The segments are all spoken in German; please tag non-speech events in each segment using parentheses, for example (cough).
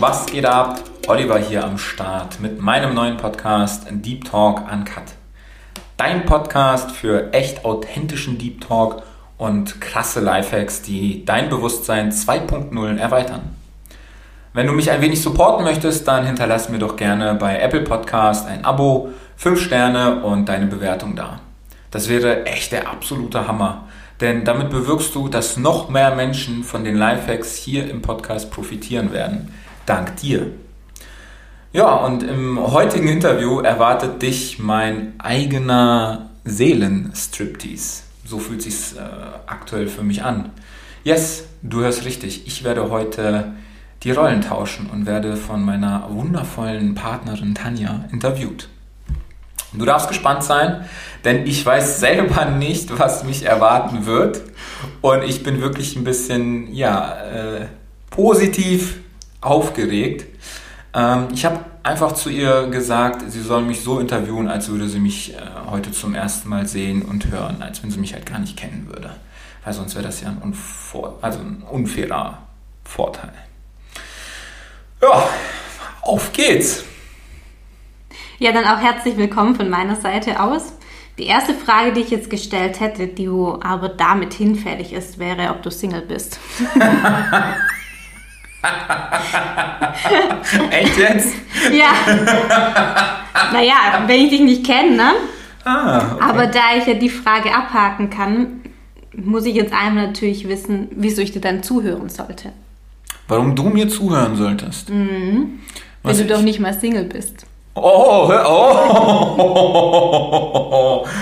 was geht ab? Oliver hier am Start mit meinem neuen Podcast Deep Talk Uncut. Dein Podcast für echt authentischen Deep Talk und krasse Lifehacks, die dein Bewusstsein 2.0 erweitern. Wenn du mich ein wenig supporten möchtest, dann hinterlass mir doch gerne bei Apple Podcast ein Abo, 5 Sterne und deine Bewertung da. Das wäre echt der absolute Hammer. Denn damit bewirkst du, dass noch mehr Menschen von den Lifehacks hier im Podcast profitieren werden. Dank dir. Ja, und im heutigen Interview erwartet dich mein eigener Seelenstriptease. So fühlt sich äh, aktuell für mich an. Yes, du hörst richtig. Ich werde heute die Rollen tauschen und werde von meiner wundervollen Partnerin Tanja interviewt. Du darfst gespannt sein, denn ich weiß selber nicht, was mich erwarten wird. Und ich bin wirklich ein bisschen, ja, äh, positiv aufgeregt. Ähm, ich habe einfach zu ihr gesagt, sie soll mich so interviewen, als würde sie mich äh, heute zum ersten Mal sehen und hören, als wenn sie mich halt gar nicht kennen würde. Weil sonst wäre das ja ein, unvor also ein unfairer Vorteil. Ja, auf geht's! Ja, dann auch herzlich willkommen von meiner Seite aus. Die erste Frage, die ich jetzt gestellt hätte, die aber damit hinfällig ist, wäre, ob du Single bist. (laughs) (laughs) Echt jetzt? ja. Naja, wenn ich dich nicht kenne, ne? Ah, okay. Aber da ich ja die Frage abhaken kann, muss ich jetzt einmal natürlich wissen, wieso ich dir dann zuhören sollte. Warum du mir zuhören solltest? Mhm. Wenn du ich? doch nicht mal Single bist. Oh, oh, (laughs)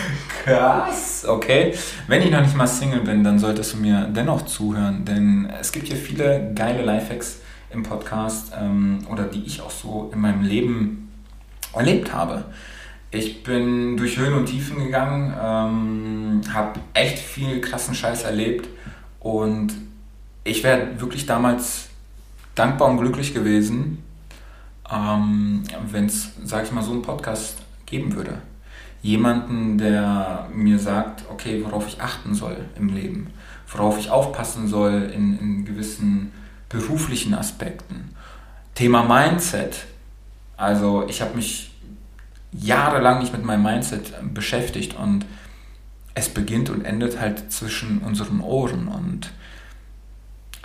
krass, okay. Wenn ich noch nicht mal Single bin, dann solltest du mir dennoch zuhören, denn es gibt hier viele geile Lifehacks im Podcast ähm, oder die ich auch so in meinem Leben erlebt habe. Ich bin durch Höhen und Tiefen gegangen, ähm, habe echt viel krassen Scheiß erlebt und ich wäre wirklich damals dankbar und glücklich gewesen, ähm, wenn es, sag ich mal, so einen Podcast geben würde. Jemanden, der mir sagt, okay, worauf ich achten soll im Leben, worauf ich aufpassen soll in, in gewissen beruflichen Aspekten. Thema Mindset. Also ich habe mich jahrelang nicht mit meinem Mindset beschäftigt und es beginnt und endet halt zwischen unseren Ohren und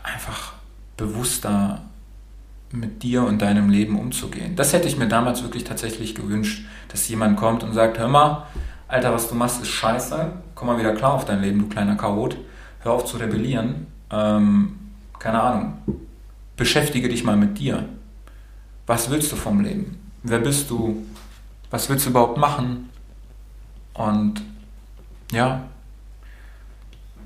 einfach bewusster mit dir und deinem Leben umzugehen. Das hätte ich mir damals wirklich tatsächlich gewünscht, dass jemand kommt und sagt, hör mal, Alter, was du machst, ist scheiße, komm mal wieder klar auf dein Leben, du kleiner Chaot, hör auf zu rebellieren, ähm, keine Ahnung, beschäftige dich mal mit dir. Was willst du vom Leben? Wer bist du? Was willst du überhaupt machen? Und ja,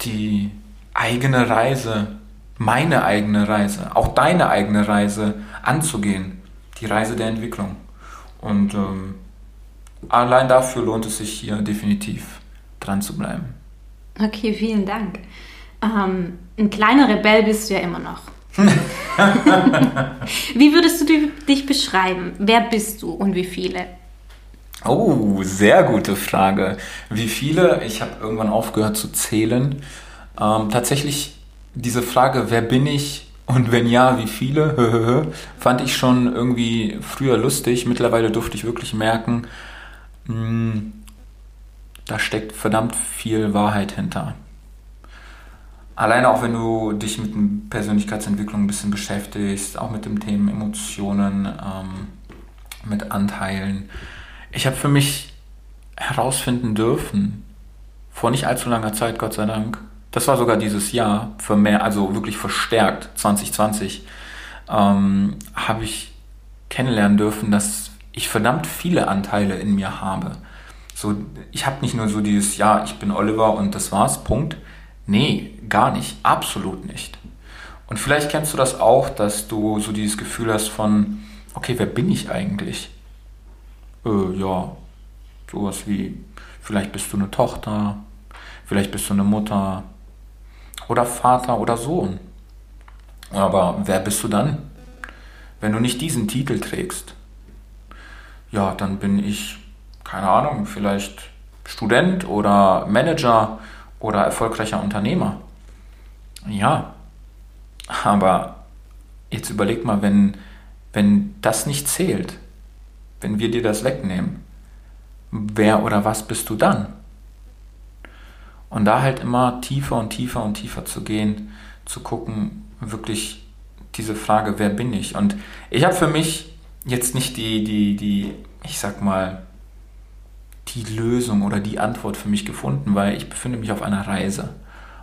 die eigene Reise meine eigene Reise, auch deine eigene Reise anzugehen, die Reise der Entwicklung. Und ähm, allein dafür lohnt es sich hier definitiv dran zu bleiben. Okay, vielen Dank. Ähm, ein kleiner Rebell bist du ja immer noch. (laughs) wie würdest du dich beschreiben? Wer bist du und wie viele? Oh, sehr gute Frage. Wie viele? Ich habe irgendwann aufgehört zu zählen. Ähm, tatsächlich diese Frage, wer bin ich und wenn ja, wie viele, (laughs) fand ich schon irgendwie früher lustig. Mittlerweile durfte ich wirklich merken, hm, da steckt verdammt viel Wahrheit hinter. Alleine auch wenn du dich mit Persönlichkeitsentwicklung ein bisschen beschäftigst, auch mit dem Thema Emotionen, ähm, mit Anteilen. Ich habe für mich herausfinden dürfen, vor nicht allzu langer Zeit, Gott sei Dank, das war sogar dieses Jahr, für mehr, also wirklich verstärkt, 2020, ähm, habe ich kennenlernen dürfen, dass ich verdammt viele Anteile in mir habe. So, ich habe nicht nur so dieses, ja, ich bin Oliver und das war's, Punkt. Nee, gar nicht, absolut nicht. Und vielleicht kennst du das auch, dass du so dieses Gefühl hast von, okay, wer bin ich eigentlich? Äh, ja, sowas wie, vielleicht bist du eine Tochter, vielleicht bist du eine Mutter, oder Vater oder Sohn. Aber wer bist du dann, wenn du nicht diesen Titel trägst? Ja, dann bin ich, keine Ahnung, vielleicht Student oder Manager oder erfolgreicher Unternehmer. Ja, aber jetzt überleg mal, wenn wenn das nicht zählt, wenn wir dir das wegnehmen, wer oder was bist du dann? Und da halt immer tiefer und tiefer und tiefer zu gehen, zu gucken, wirklich diese Frage, wer bin ich? Und ich habe für mich jetzt nicht die, die, die, ich sag mal, die Lösung oder die Antwort für mich gefunden, weil ich befinde mich auf einer Reise,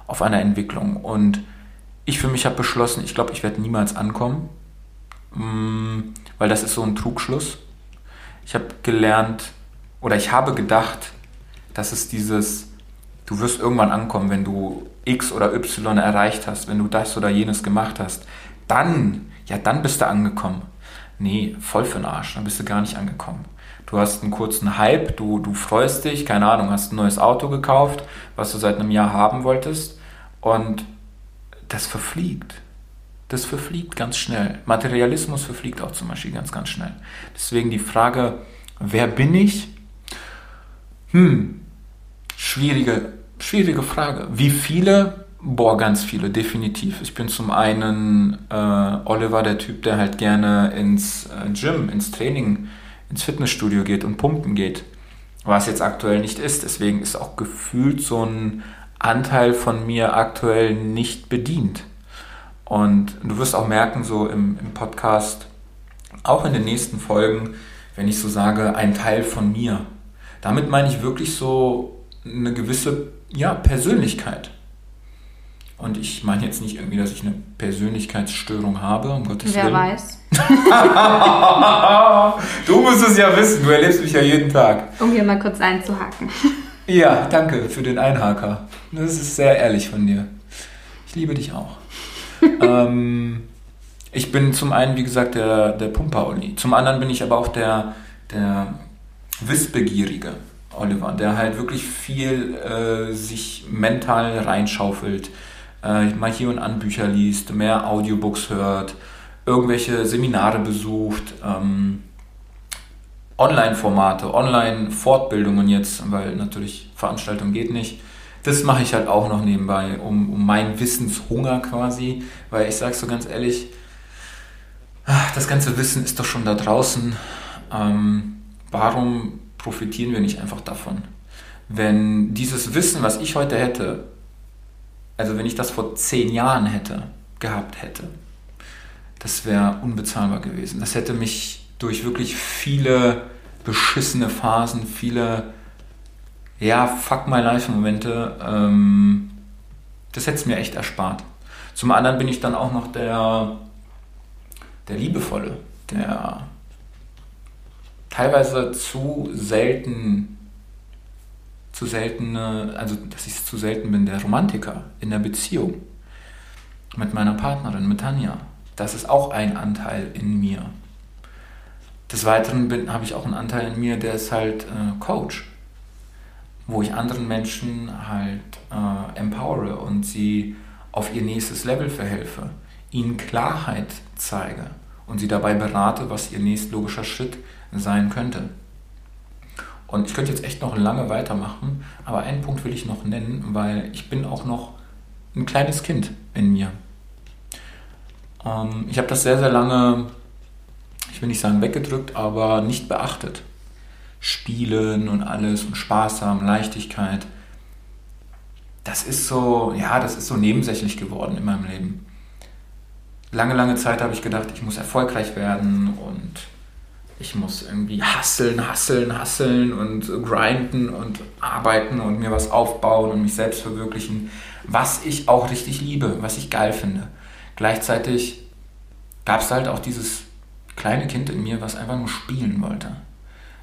auf einer Entwicklung. Und ich für mich habe beschlossen, ich glaube, ich werde niemals ankommen, mm, weil das ist so ein Trugschluss. Ich habe gelernt oder ich habe gedacht, dass es dieses, du wirst irgendwann ankommen, wenn du X oder Y erreicht hast, wenn du das oder jenes gemacht hast, dann, ja, dann bist du angekommen. Nee, voll für den Arsch, dann bist du gar nicht angekommen. Du hast einen kurzen Hype, du, du freust dich, keine Ahnung, hast ein neues Auto gekauft, was du seit einem Jahr haben wolltest und das verfliegt. Das verfliegt ganz schnell. Materialismus verfliegt auch zum Beispiel ganz, ganz schnell. Deswegen die Frage, wer bin ich? Hm, schwierige, schwierige Frage. Wie viele? Boah, ganz viele, definitiv. Ich bin zum einen äh, Oliver, der Typ, der halt gerne ins äh, Gym, ins Training, ins Fitnessstudio geht und pumpen geht. Was jetzt aktuell nicht ist. Deswegen ist auch gefühlt so ein Anteil von mir aktuell nicht bedient. Und du wirst auch merken, so im, im Podcast, auch in den nächsten Folgen, wenn ich so sage, ein Teil von mir. Damit meine ich wirklich so eine gewisse ja, Persönlichkeit. Und ich meine jetzt nicht irgendwie, dass ich eine Persönlichkeitsstörung habe, um Gottes Wer Willen. weiß. (laughs) du musst es ja wissen, du erlebst mich ja jeden Tag. Um hier mal kurz einzuhaken. (laughs) Ja, danke für den Einhaker. Das ist sehr ehrlich von dir. Ich liebe dich auch. (laughs) ähm, ich bin zum einen, wie gesagt, der, der Pumper-Olli. Zum anderen bin ich aber auch der, der Wissbegierige Oliver, der halt wirklich viel äh, sich mental reinschaufelt, äh, mal hier und an Bücher liest, mehr Audiobooks hört, irgendwelche Seminare besucht, ähm, Online-Formate, Online-Fortbildungen jetzt, weil natürlich Veranstaltung geht nicht. Das mache ich halt auch noch nebenbei, um, um meinen Wissenshunger quasi, weil ich sage so ganz ehrlich, ah, das ganze Wissen ist doch schon da draußen. Ähm, warum profitieren wir nicht einfach davon? Wenn dieses Wissen, was ich heute hätte, also wenn ich das vor zehn Jahren hätte, gehabt hätte, das wäre unbezahlbar gewesen. Das hätte mich durch wirklich viele beschissene Phasen, viele, ja, fuck my life Momente, ähm, das hätte es mir echt erspart. Zum anderen bin ich dann auch noch der, der Liebevolle, der teilweise zu selten, zu seltene, also dass ich zu selten bin, der Romantiker in der Beziehung mit meiner Partnerin, mit Tanja. Das ist auch ein Anteil in mir. Des Weiteren habe ich auch einen Anteil in mir, der ist halt äh, Coach, wo ich anderen Menschen halt äh, empowere und sie auf ihr nächstes Level verhelfe, ihnen Klarheit zeige und sie dabei berate, was ihr nächstlogischer Schritt sein könnte. Und ich könnte jetzt echt noch lange weitermachen, aber einen Punkt will ich noch nennen, weil ich bin auch noch ein kleines Kind in mir. Ähm, ich habe das sehr, sehr lange ich will nicht sagen weggedrückt, aber nicht beachtet. Spielen und alles und Spaß haben, Leichtigkeit. Das ist so, ja, das ist so nebensächlich geworden in meinem Leben. Lange, lange Zeit habe ich gedacht, ich muss erfolgreich werden und ich muss irgendwie hasseln, hasseln, hasseln und grinden und arbeiten und mir was aufbauen und mich selbst verwirklichen, was ich auch richtig liebe, was ich geil finde. Gleichzeitig gab es halt auch dieses kleine Kind in mir, was einfach nur spielen wollte.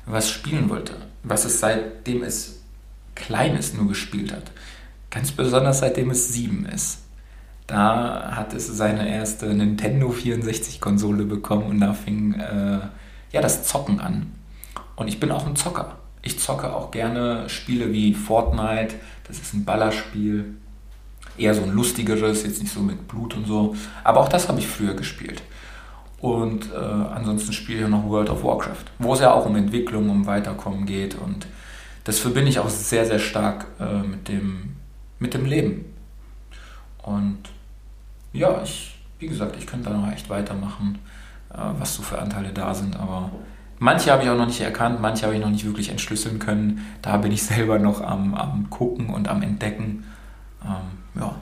Was spielen wollte. Was es seitdem es klein ist nur gespielt hat. Ganz besonders seitdem es sieben ist. Da hat es seine erste Nintendo 64 Konsole bekommen und da fing äh, ja das Zocken an. Und ich bin auch ein Zocker. Ich zocke auch gerne Spiele wie Fortnite. Das ist ein Ballerspiel. Eher so ein lustigeres, jetzt nicht so mit Blut und so. Aber auch das habe ich früher gespielt. Und äh, ansonsten spiele ich noch World of Warcraft, wo es ja auch um Entwicklung, um Weiterkommen geht. Und das verbinde ich auch sehr, sehr stark äh, mit, dem, mit dem Leben. Und ja, ich, wie gesagt, ich könnte da noch echt weitermachen, was so für Anteile da sind. Aber manche habe ich auch noch nicht erkannt, manche habe ich noch nicht wirklich entschlüsseln können. Da bin ich (laughs) selber noch am, am Gucken und am Entdecken. Ähm, ja.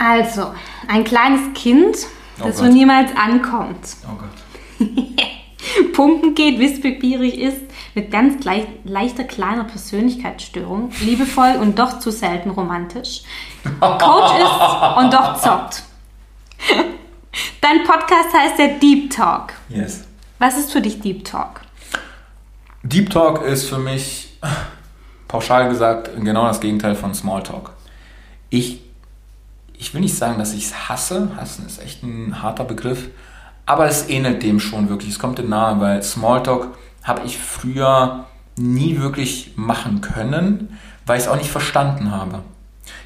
Also, ein kleines Kind, Oh das Gott. niemals ankommt. Oh Gott. (laughs) Pumpen geht, wissbegierig ist, mit ganz gleich, leichter kleiner Persönlichkeitsstörung, liebevoll und doch zu selten romantisch, Coach ist und doch zockt. (laughs) Dein Podcast heißt der Deep Talk. Yes. Was ist für dich Deep Talk? Deep Talk ist für mich, pauschal gesagt, genau das Gegenteil von Small Talk. Ich, ich will nicht sagen, dass ich es hasse. Hassen ist echt ein harter Begriff. Aber es ähnelt dem schon wirklich. Es kommt dem nahe, weil Smalltalk habe ich früher nie wirklich machen können, weil ich es auch nicht verstanden habe.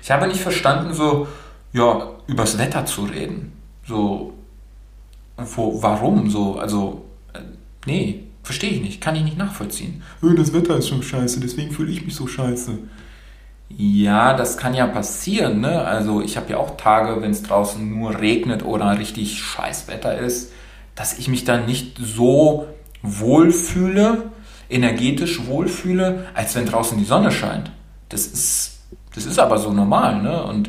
Ich habe nicht verstanden, so, ja, übers Wetter zu reden. So, wo, warum? So, also, äh, nee, verstehe ich nicht, kann ich nicht nachvollziehen. "Äh, Das Wetter ist schon scheiße, deswegen fühle ich mich so scheiße. Ja, das kann ja passieren, ne? Also ich habe ja auch Tage, wenn es draußen nur regnet oder richtig scheiß Wetter ist, dass ich mich dann nicht so wohlfühle, energetisch wohlfühle, als wenn draußen die Sonne scheint. Das ist, das ist aber so normal, ne? Und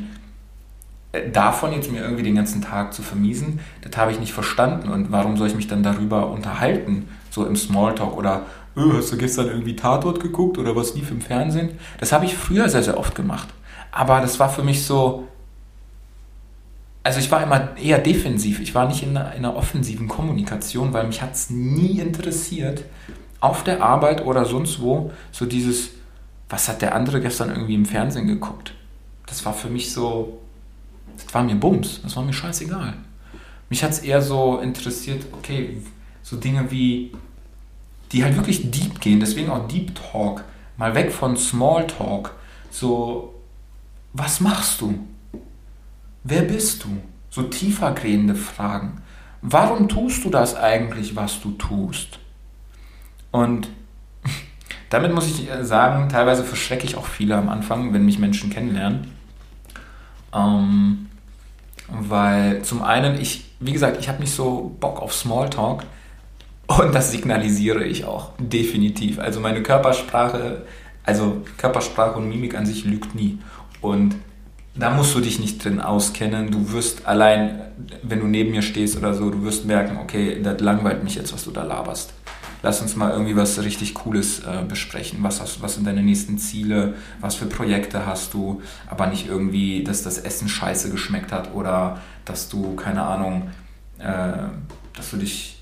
davon jetzt mir irgendwie den ganzen Tag zu vermiesen, das habe ich nicht verstanden. Und warum soll ich mich dann darüber unterhalten, so im Smalltalk oder "Äh, hast du gestern irgendwie Tatort geguckt oder was lief im Fernsehen? Das habe ich früher sehr, sehr oft gemacht. Aber das war für mich so, also ich war immer eher defensiv. Ich war nicht in einer, in einer offensiven Kommunikation, weil mich hat es nie interessiert, auf der Arbeit oder sonst wo, so dieses, was hat der andere gestern irgendwie im Fernsehen geguckt? Das war für mich so, das war mir Bums, das war mir scheißegal. Mich hat es eher so interessiert, okay, so Dinge wie, die halt wirklich deep gehen, deswegen auch Deep Talk, mal weg von Small Talk. So, was machst du? Wer bist du? So tiefergehende Fragen. Warum tust du das eigentlich, was du tust? Und (laughs) damit muss ich sagen, teilweise verschrecke ich auch viele am Anfang, wenn mich Menschen kennenlernen. Ähm, weil zum einen, ich, wie gesagt, ich habe nicht so Bock auf Smalltalk und das signalisiere ich auch definitiv. Also meine Körpersprache, also Körpersprache und Mimik an sich lügt nie. Und da musst du dich nicht drin auskennen. Du wirst allein, wenn du neben mir stehst oder so, du wirst merken, okay, das langweilt mich jetzt, was du da laberst. Lass uns mal irgendwie was richtig Cooles äh, besprechen. Was, hast, was sind deine nächsten Ziele? Was für Projekte hast du? Aber nicht irgendwie, dass das Essen scheiße geschmeckt hat oder dass du, keine Ahnung, äh, dass du dich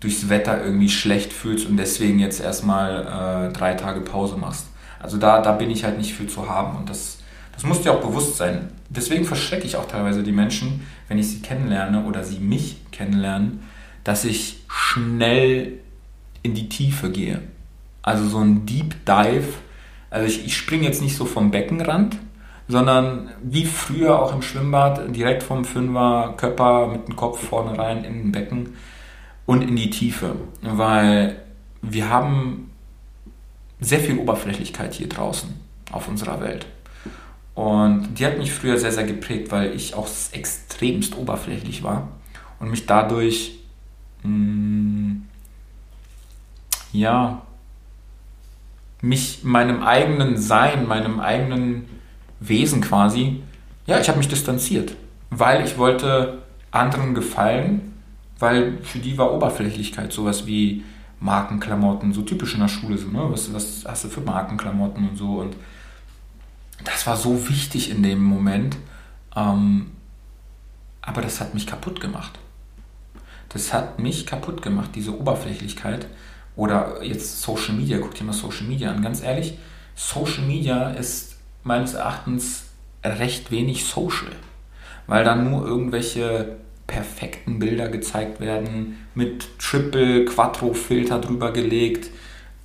durchs Wetter irgendwie schlecht fühlst und deswegen jetzt erstmal äh, drei Tage Pause machst. Also da, da bin ich halt nicht für zu haben und das, das muss dir auch bewusst sein. Deswegen verschrecke ich auch teilweise die Menschen, wenn ich sie kennenlerne oder sie mich kennenlernen, dass ich schnell in die Tiefe gehe. Also so ein Deep Dive. Also ich, ich springe jetzt nicht so vom Beckenrand, sondern wie früher auch im Schwimmbad, direkt vom Fünfer, Körper mit dem Kopf vorne rein in den Becken und in die Tiefe. Weil wir haben sehr viel Oberflächlichkeit hier draußen auf unserer Welt. Und die hat mich früher sehr, sehr geprägt, weil ich auch extremst oberflächlich war und mich dadurch, mh, ja, mich meinem eigenen Sein, meinem eigenen Wesen quasi, ja, ich habe mich distanziert, weil ich wollte anderen gefallen, weil für die war Oberflächlichkeit sowas wie Markenklamotten, so typisch in der Schule, so, ne? was, was hast du für Markenklamotten und so und das war so wichtig in dem Moment, ähm, aber das hat mich kaputt gemacht. Das hat mich kaputt gemacht, diese Oberflächlichkeit. Oder jetzt Social Media, guck dir mal Social Media an. Ganz ehrlich, Social Media ist meines Erachtens recht wenig social, weil dann nur irgendwelche perfekten Bilder gezeigt werden, mit Triple, Quattro Filter drüber gelegt.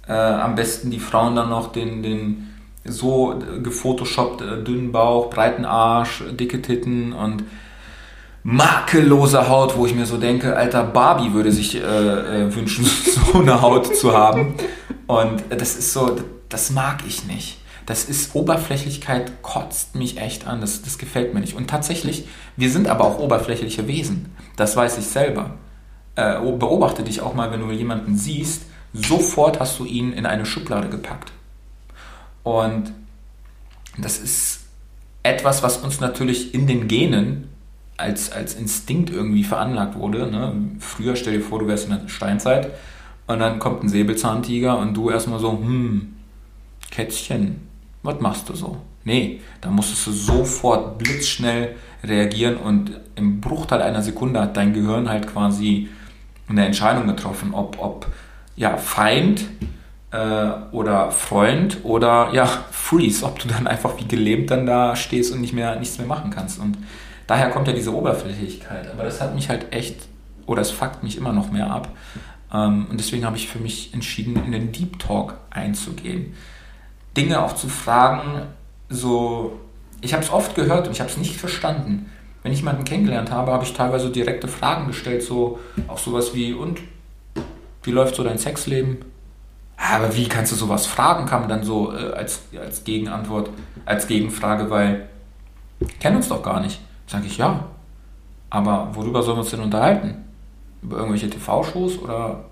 Äh, am besten die Frauen dann noch den, den so gefotoshoppt, äh, dünnen Bauch, breiten Arsch, dicke Titten und makellose Haut, wo ich mir so denke, alter Barbie würde sich äh, äh, wünschen, (laughs) so eine Haut zu haben. Und das ist so, das mag ich nicht. das ist Oberflächlichkeit, kotzt mich echt an. Das, das gefällt mir nicht. Und tatsächlich, wir sind aber auch oberflächliche Wesen. Das weiß ich selber. Äh, beobachte dich auch mal, wenn du jemanden siehst, sofort hast du ihn in eine Schublade gepackt. Und das ist etwas, was uns natürlich in den Genen als, als Instinkt irgendwie veranlagt wurde. Ne? Früher stell dir vor, du wärst in der Steinzeit und dann kommt ein Säbelzahntiger und du erstmal so, hm, Kätzchen, was machst du so? Nee, da musstest du sofort blitzschnell reagieren und im Bruchteil einer Sekunde hat dein Gehirn halt quasi eine Entscheidung getroffen, ob, ob ja, Feind äh, oder Freund oder ja, Freeze, ob du dann einfach wie gelähmt dann da stehst und nicht mehr, nichts mehr machen kannst. Und daher kommt ja diese Oberflächlichkeit. Aber das hat mich halt echt, oder es fuckt mich immer noch mehr ab. Ähm, und deswegen habe ich für mich entschieden, in den Deep Talk einzugehen. Dinge auch zu fragen, so, ich habe es oft gehört und ich habe es nicht verstanden. Wenn ich jemanden kennengelernt habe, habe ich teilweise direkte Fragen gestellt, so auch sowas wie, und wie läuft so dein Sexleben? Aber wie kannst du sowas fragen, kam dann so äh, als, als Gegenantwort, als Gegenfrage, weil kennen uns doch gar nicht. Sage ich ja. Aber worüber sollen wir uns denn unterhalten? Über irgendwelche TV-Shows oder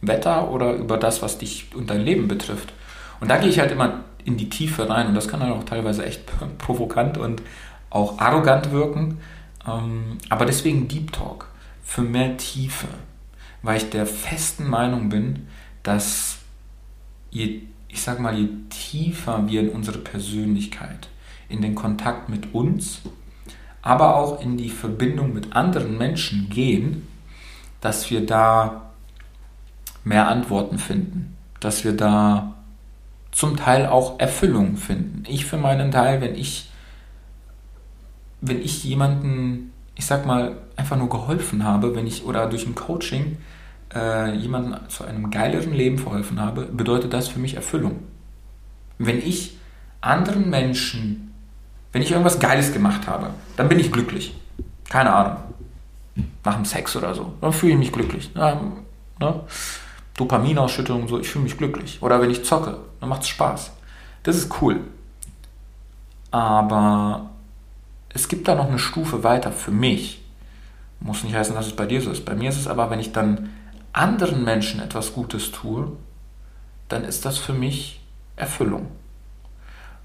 Wetter oder über das, was dich und dein Leben betrifft? Und da gehe ich halt immer in die Tiefe rein und das kann dann auch teilweise echt (laughs) provokant und auch arrogant wirken. Ähm, aber deswegen Deep Talk für mehr Tiefe, weil ich der festen Meinung bin, dass je, ich sag mal, je tiefer wir in unsere Persönlichkeit, in den Kontakt mit uns, aber auch in die Verbindung mit anderen Menschen gehen, dass wir da mehr Antworten finden, dass wir da zum Teil auch Erfüllung finden. Ich für meinen Teil, wenn ich, wenn ich jemanden, ich sag mal, einfach nur geholfen habe, wenn ich oder durch ein Coaching äh, jemandem zu einem geileren Leben verholfen habe, bedeutet das für mich Erfüllung. Wenn ich anderen Menschen, wenn ich irgendwas Geiles gemacht habe, dann bin ich glücklich. Keine Ahnung. Nach dem Sex oder so. Dann fühle ich mich glücklich. Ja, ne? Dopaminausschüttung so, ich fühle mich glücklich. Oder wenn ich zocke, dann macht es Spaß. Das ist cool. Aber es gibt da noch eine Stufe weiter für mich. Muss nicht heißen, dass es bei dir so ist. Bei mir ist es aber, wenn ich dann anderen Menschen etwas Gutes tue, dann ist das für mich Erfüllung.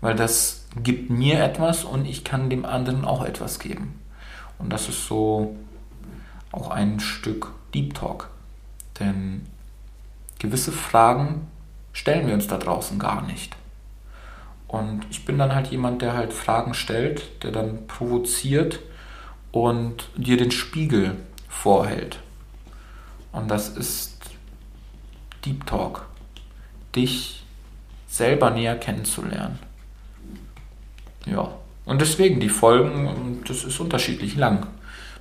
Weil das gibt mir etwas und ich kann dem anderen auch etwas geben. Und das ist so auch ein Stück Deep Talk. Denn gewisse Fragen stellen wir uns da draußen gar nicht. Und ich bin dann halt jemand, der halt Fragen stellt, der dann provoziert und dir den Spiegel vorhält. Und das ist Deep Talk. Dich selber näher kennenzulernen. Ja. Und deswegen die Folgen, das ist unterschiedlich lang.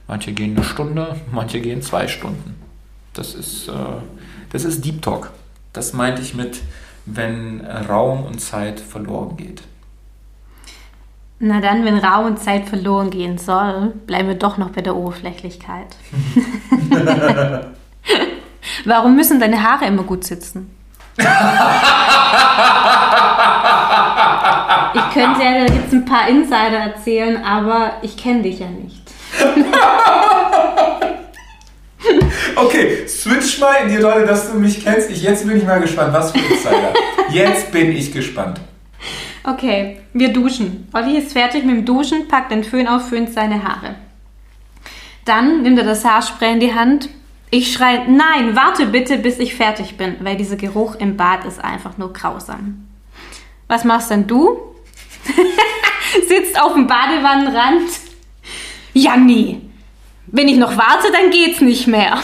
Manche gehen eine Stunde, manche gehen zwei Stunden. Das ist, äh, das ist Deep Talk. Das meinte ich mit, wenn Raum und Zeit verloren geht. Na dann, wenn Raum und Zeit verloren gehen soll, bleiben wir doch noch bei der Oberflächlichkeit. (laughs) (laughs) Warum müssen deine Haare immer gut sitzen? (laughs) ich könnte ja jetzt ein paar Insider erzählen, aber ich kenne dich ja nicht. (laughs) okay, switch mal in die Rolle, dass du mich kennst. Ich, jetzt bin ich mal gespannt, was für Insider. Jetzt bin ich gespannt. Okay, wir duschen. Olli ist fertig mit dem Duschen, packt den Föhn auf, föhnt seine Haare. Dann nimmt er das Haarspray in die Hand, ich schreie, nein, warte bitte, bis ich fertig bin, weil dieser Geruch im Bad ist einfach nur grausam. Was machst denn du? (laughs) Sitzt auf dem Badewannenrand? Ja, nee. Wenn ich noch warte, dann geht's nicht mehr. (laughs)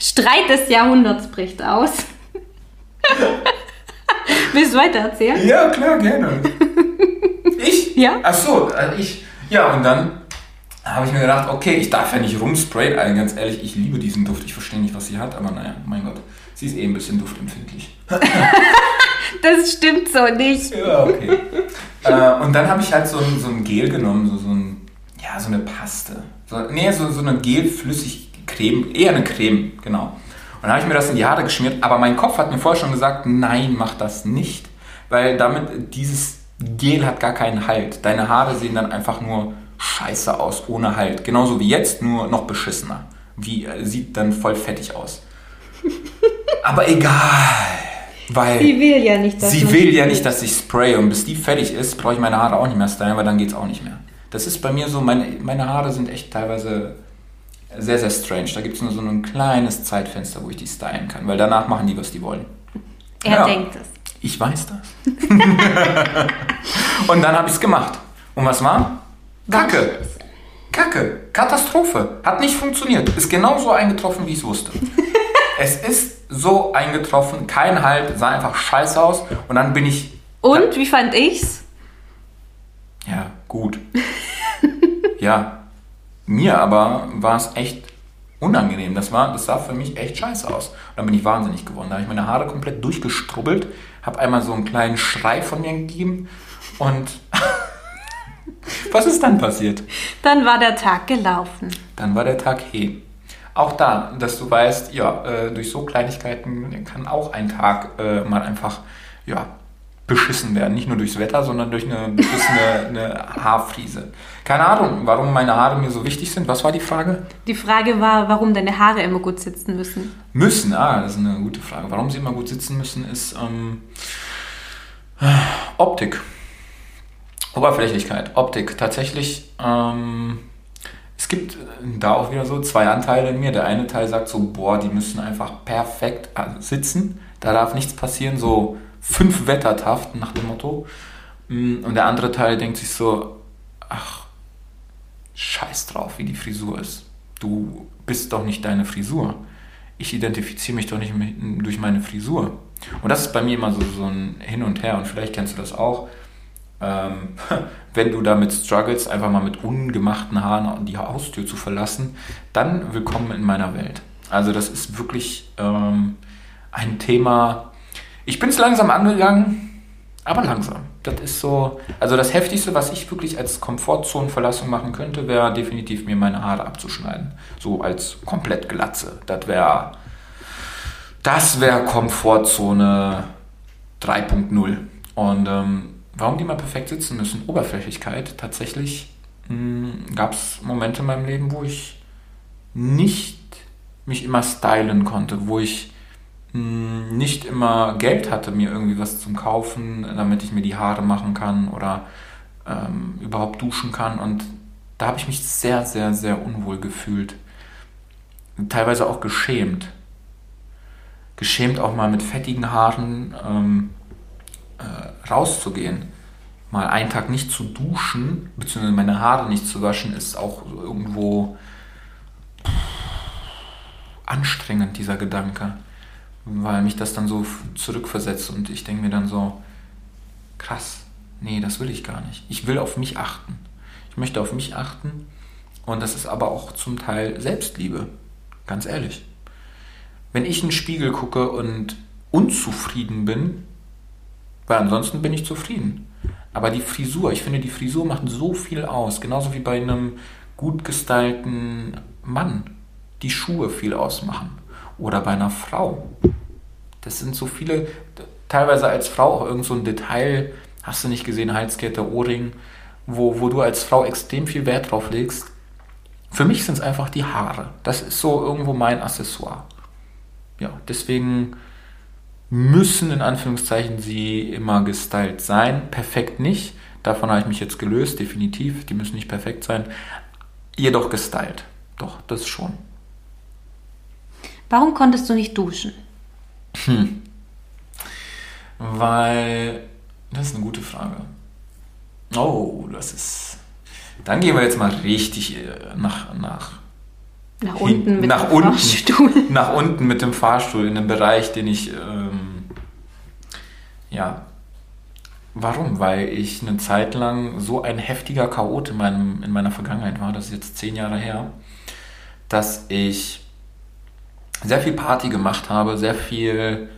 Streit des Jahrhunderts bricht aus. (laughs) Willst du weiter erzählen? Ja, klar, gerne. Ich? Ja. Ach so, äh, ich. Ja, und dann habe ich mir gedacht, okay, ich darf ja nicht rumsprayen. Also ganz ehrlich, ich liebe diesen Duft. Ich verstehe nicht, was sie hat, aber naja, mein Gott. Sie ist eh ein bisschen duftempfindlich. (laughs) das stimmt so nicht. Ja, okay. äh, und dann habe ich halt so ein, so ein Gel genommen, so, so, ein, ja, so eine Paste. So, nee, so, so eine gelflüssig Creme, eher eine Creme, genau. Und dann habe ich mir das in die Haare geschmiert, aber mein Kopf hat mir vorher schon gesagt, nein, mach das nicht. Weil damit, dieses Gel hat gar keinen Halt. Deine Haare sehen dann einfach nur scheiße aus, ohne Halt. Genauso wie jetzt, nur noch beschissener. Wie, äh, sieht dann voll fettig aus. Aber egal. Weil Sie will ja nicht, dass sie will ja nicht, dass ich spraye. Und bis die fertig ist, brauche ich meine Haare auch nicht mehr stylen, weil dann geht's auch nicht mehr. Das ist bei mir so, meine, meine Haare sind echt teilweise sehr, sehr strange. Da gibt es nur so ein kleines Zeitfenster, wo ich die stylen kann, weil danach machen die, was die wollen. Er Ja. denkt es. Ich weiß das. (laughs) Und dann habe ich es gemacht. Und was war? Kacke. Kacke. Katastrophe. Hat nicht funktioniert. Ist genauso eingetroffen, wie ich es wusste. Es ist so eingetroffen, kein Halt, sah einfach scheiße aus. Und dann bin ich, Und wie fand ich's? ja, gut. (laughs) ja. Mir aber war es echt unangenehm. Das, war, das sah für mich echt scheiße aus. Und dann bin ich wahnsinnig geworden. Da habe ich meine Haare komplett durchgestrubbelt, habe einmal so einen kleinen Schrei von mir gegeben und (laughs) was ist dann passiert? Dann war der Tag gelaufen. Dann war der Tag he. Auch da, dass du weißt, ja, äh, durch so Kleinigkeiten kann auch ein Tag äh, mal einfach, ja, beschissen werden. Nicht nur durchs Wetter, sondern durch eine beschissene (laughs) Haarfriese. Keine Ahnung, warum meine Haare mir so wichtig sind. Was war die Frage? Die Frage war, warum deine Haare immer gut sitzen müssen. Müssen, ah, das ist eine gute Frage. Warum sie immer gut sitzen müssen, ist ähm, Optik. Oberflächlichkeit, Optik. Tatsächlich, ähm, gibt da auch wieder so zwei Anteile in mir. Der eine Teil sagt so, boah, die müssen einfach perfekt äh, sitzen. Da darf nichts passieren, so fünf Wettertaft nach dem Motto. Mm, Und der andere Teil denkt sich so, ach, scheiß drauf, wie die Frisur ist. Du bist doch nicht deine Frisur. Ich identifiziere mich doch nicht durch meine Frisur. Und das ist bei mir immer so, so ein Hin und Her. Und vielleicht kennst du das auch. Ähm, (laughs) wenn du damit struggles, einfach mal mit ungemachten Haaren die Haustür zu verlassen, dann willkommen in meiner Welt. Also das ist wirklich ähm, ein Thema. Ich bin es langsam angegangen, aber langsam. Das ist so, also das Heftigste, was ich wirklich als Komfortzonenverlassung machen könnte, wäre definitiv mir meine Haare abzuschneiden. So als komplett Glatze. Das wäre, das wäre Komfortzone 3.0. Und ähm, warum die mal perfekt sitzen müssen? Oberflächlichkeit. Tatsächlich gab es Momente in meinem Leben, wo ich nicht mich immer stylen konnte, wo ich mh, nicht immer Geld hatte, mir irgendwie was zum Kaufen, damit ich mir die Haare machen kann oder ähm, überhaupt duschen kann. Und da habe ich mich sehr, sehr, sehr unwohl gefühlt. Teilweise auch geschämt. Geschämt auch mal mit fettigen Haaren ähm, äh, rauszugehen. Mal einen Tag nicht zu duschen, beziehungsweise meine Haare nicht zu waschen, ist auch irgendwo anstrengend, dieser Gedanke. Weil mich das dann so zurückversetzt und ich denke mir dann so, krass, nee, das will ich gar nicht. Ich will auf mich achten. Ich möchte auf mich achten und das ist aber auch zum Teil Selbstliebe. Ganz ehrlich. Wenn ich in den Spiegel gucke und unzufrieden bin, weil ansonsten bin ich zufrieden. Aber die Frisur, ich finde, die Frisur macht so viel aus. Genauso wie bei einem gut gestylten Mann die Schuhe viel ausmachen. Oder bei einer Frau. Das sind so viele, teilweise als Frau auch irgend so ein Detail, hast du nicht gesehen, Halskette, Ohrring, wo, wo du als Frau extrem viel Wert drauf legst. Für mich sind es einfach die Haare. Das ist so irgendwo mein Accessoire. Ja, deswegen müssen in Anführungszeichen sie immer gestylt sein. Perfekt nicht. Davon habe ich mich jetzt gelöst, definitiv. Die müssen nicht perfekt sein. Jedoch gestylt. Doch, das schon. Warum konntest du nicht duschen? Weil, das ist eine gute Frage. Oh, das ist. Dann gehen wir jetzt mal richtig äh, nach, nach, Nach unten mit nach dem unten. Fahrstuhl. nach unten mit dem Fahrstuhl in einem Bereich, den ich. Ähm, ja. Warum? Weil ich eine Zeit lang so ein heftiger Chaot in, meinem, in meiner Vergangenheit war, das ist jetzt zehn Jahre her, dass ich sehr viel Party gemacht habe, sehr viel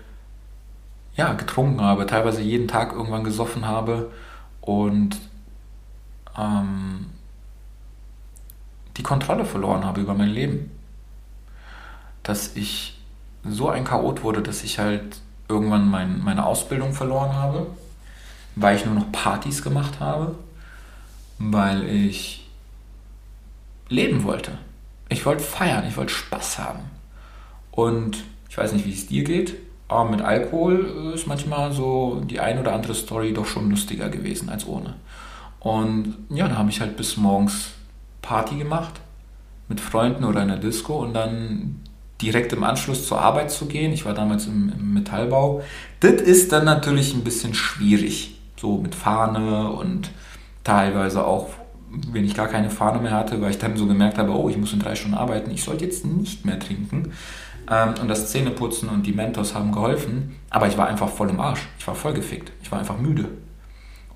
ja, getrunken habe, teilweise jeden Tag irgendwann gesoffen habe und ähm, die Kontrolle verloren habe über mein Leben. Dass ich so ein Chaot wurde, dass ich halt irgendwann mein, meine Ausbildung verloren habe, weil ich nur noch Partys gemacht habe, weil ich leben wollte. Ich wollte feiern, ich wollte Spaß haben. Und ich weiß nicht, wie es dir geht, aber mit Alkohol ist manchmal so die ein oder andere Story doch schon lustiger gewesen als ohne. Und ja, da habe ich halt bis morgens Party gemacht mit Freunden oder in der Disco und dann direkt im Anschluss zur Arbeit zu gehen. Ich war damals im, im Metallbau. Das ist dann natürlich ein bisschen schwierig. So mit Fahne und teilweise auch, wenn ich gar keine Fahne mehr hatte, weil ich dann so gemerkt habe, oh, ich muss in drei Stunden arbeiten, ich sollte jetzt nicht mehr trinken. Ähm, und das Zähneputzen und die Mentos haben geholfen, aber ich war einfach voll im Arsch. Ich war voll gefickt. Ich war einfach müde.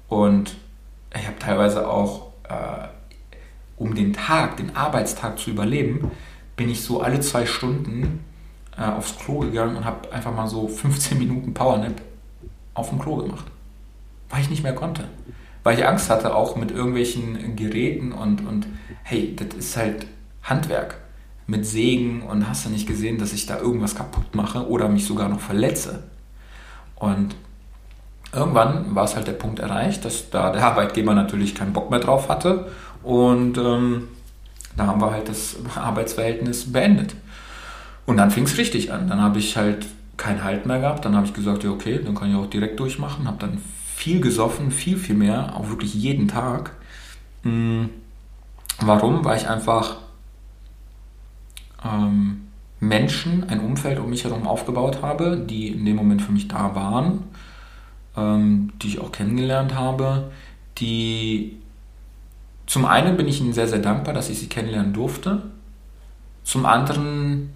Und ich habe teilweise auch, äh, um den Tag, den Arbeitstag zu überleben, bin ich so alle zwei Stunden äh, aufs Klo gegangen und habe einfach mal so 15 Minuten Powernap auf dem Klo gemacht. Weil ich nicht mehr konnte. Weil ich Angst hatte, auch mit irgendwelchen Geräten und, und hey, das ist halt Handwerk. Mit Sägen und hast du nicht gesehen, dass ich da irgendwas kaputt mache oder mich sogar noch verletze. Und irgendwann war es halt der Punkt erreicht, dass da der Arbeitgeber natürlich keinen Bock mehr drauf hatte und ähm, da haben wir halt das Arbeitsverhältnis beendet. Und dann fing es richtig an. Dann habe ich halt keinen Halt mehr gehabt. Dann habe ich gesagt, ja okay, dann kann ich auch direkt durchmachen. Habe dann viel gesoffen, viel, viel mehr, auch wirklich jeden Tag. Hm. Warum? Weil ich einfach ähm, Menschen, ein Umfeld um mich herum aufgebaut habe, die in dem Moment für mich da waren, ähm, die ich auch kennengelernt habe, die zum einen bin ich Ihnen sehr, sehr dankbar, dass ich Sie kennenlernen durfte. Zum anderen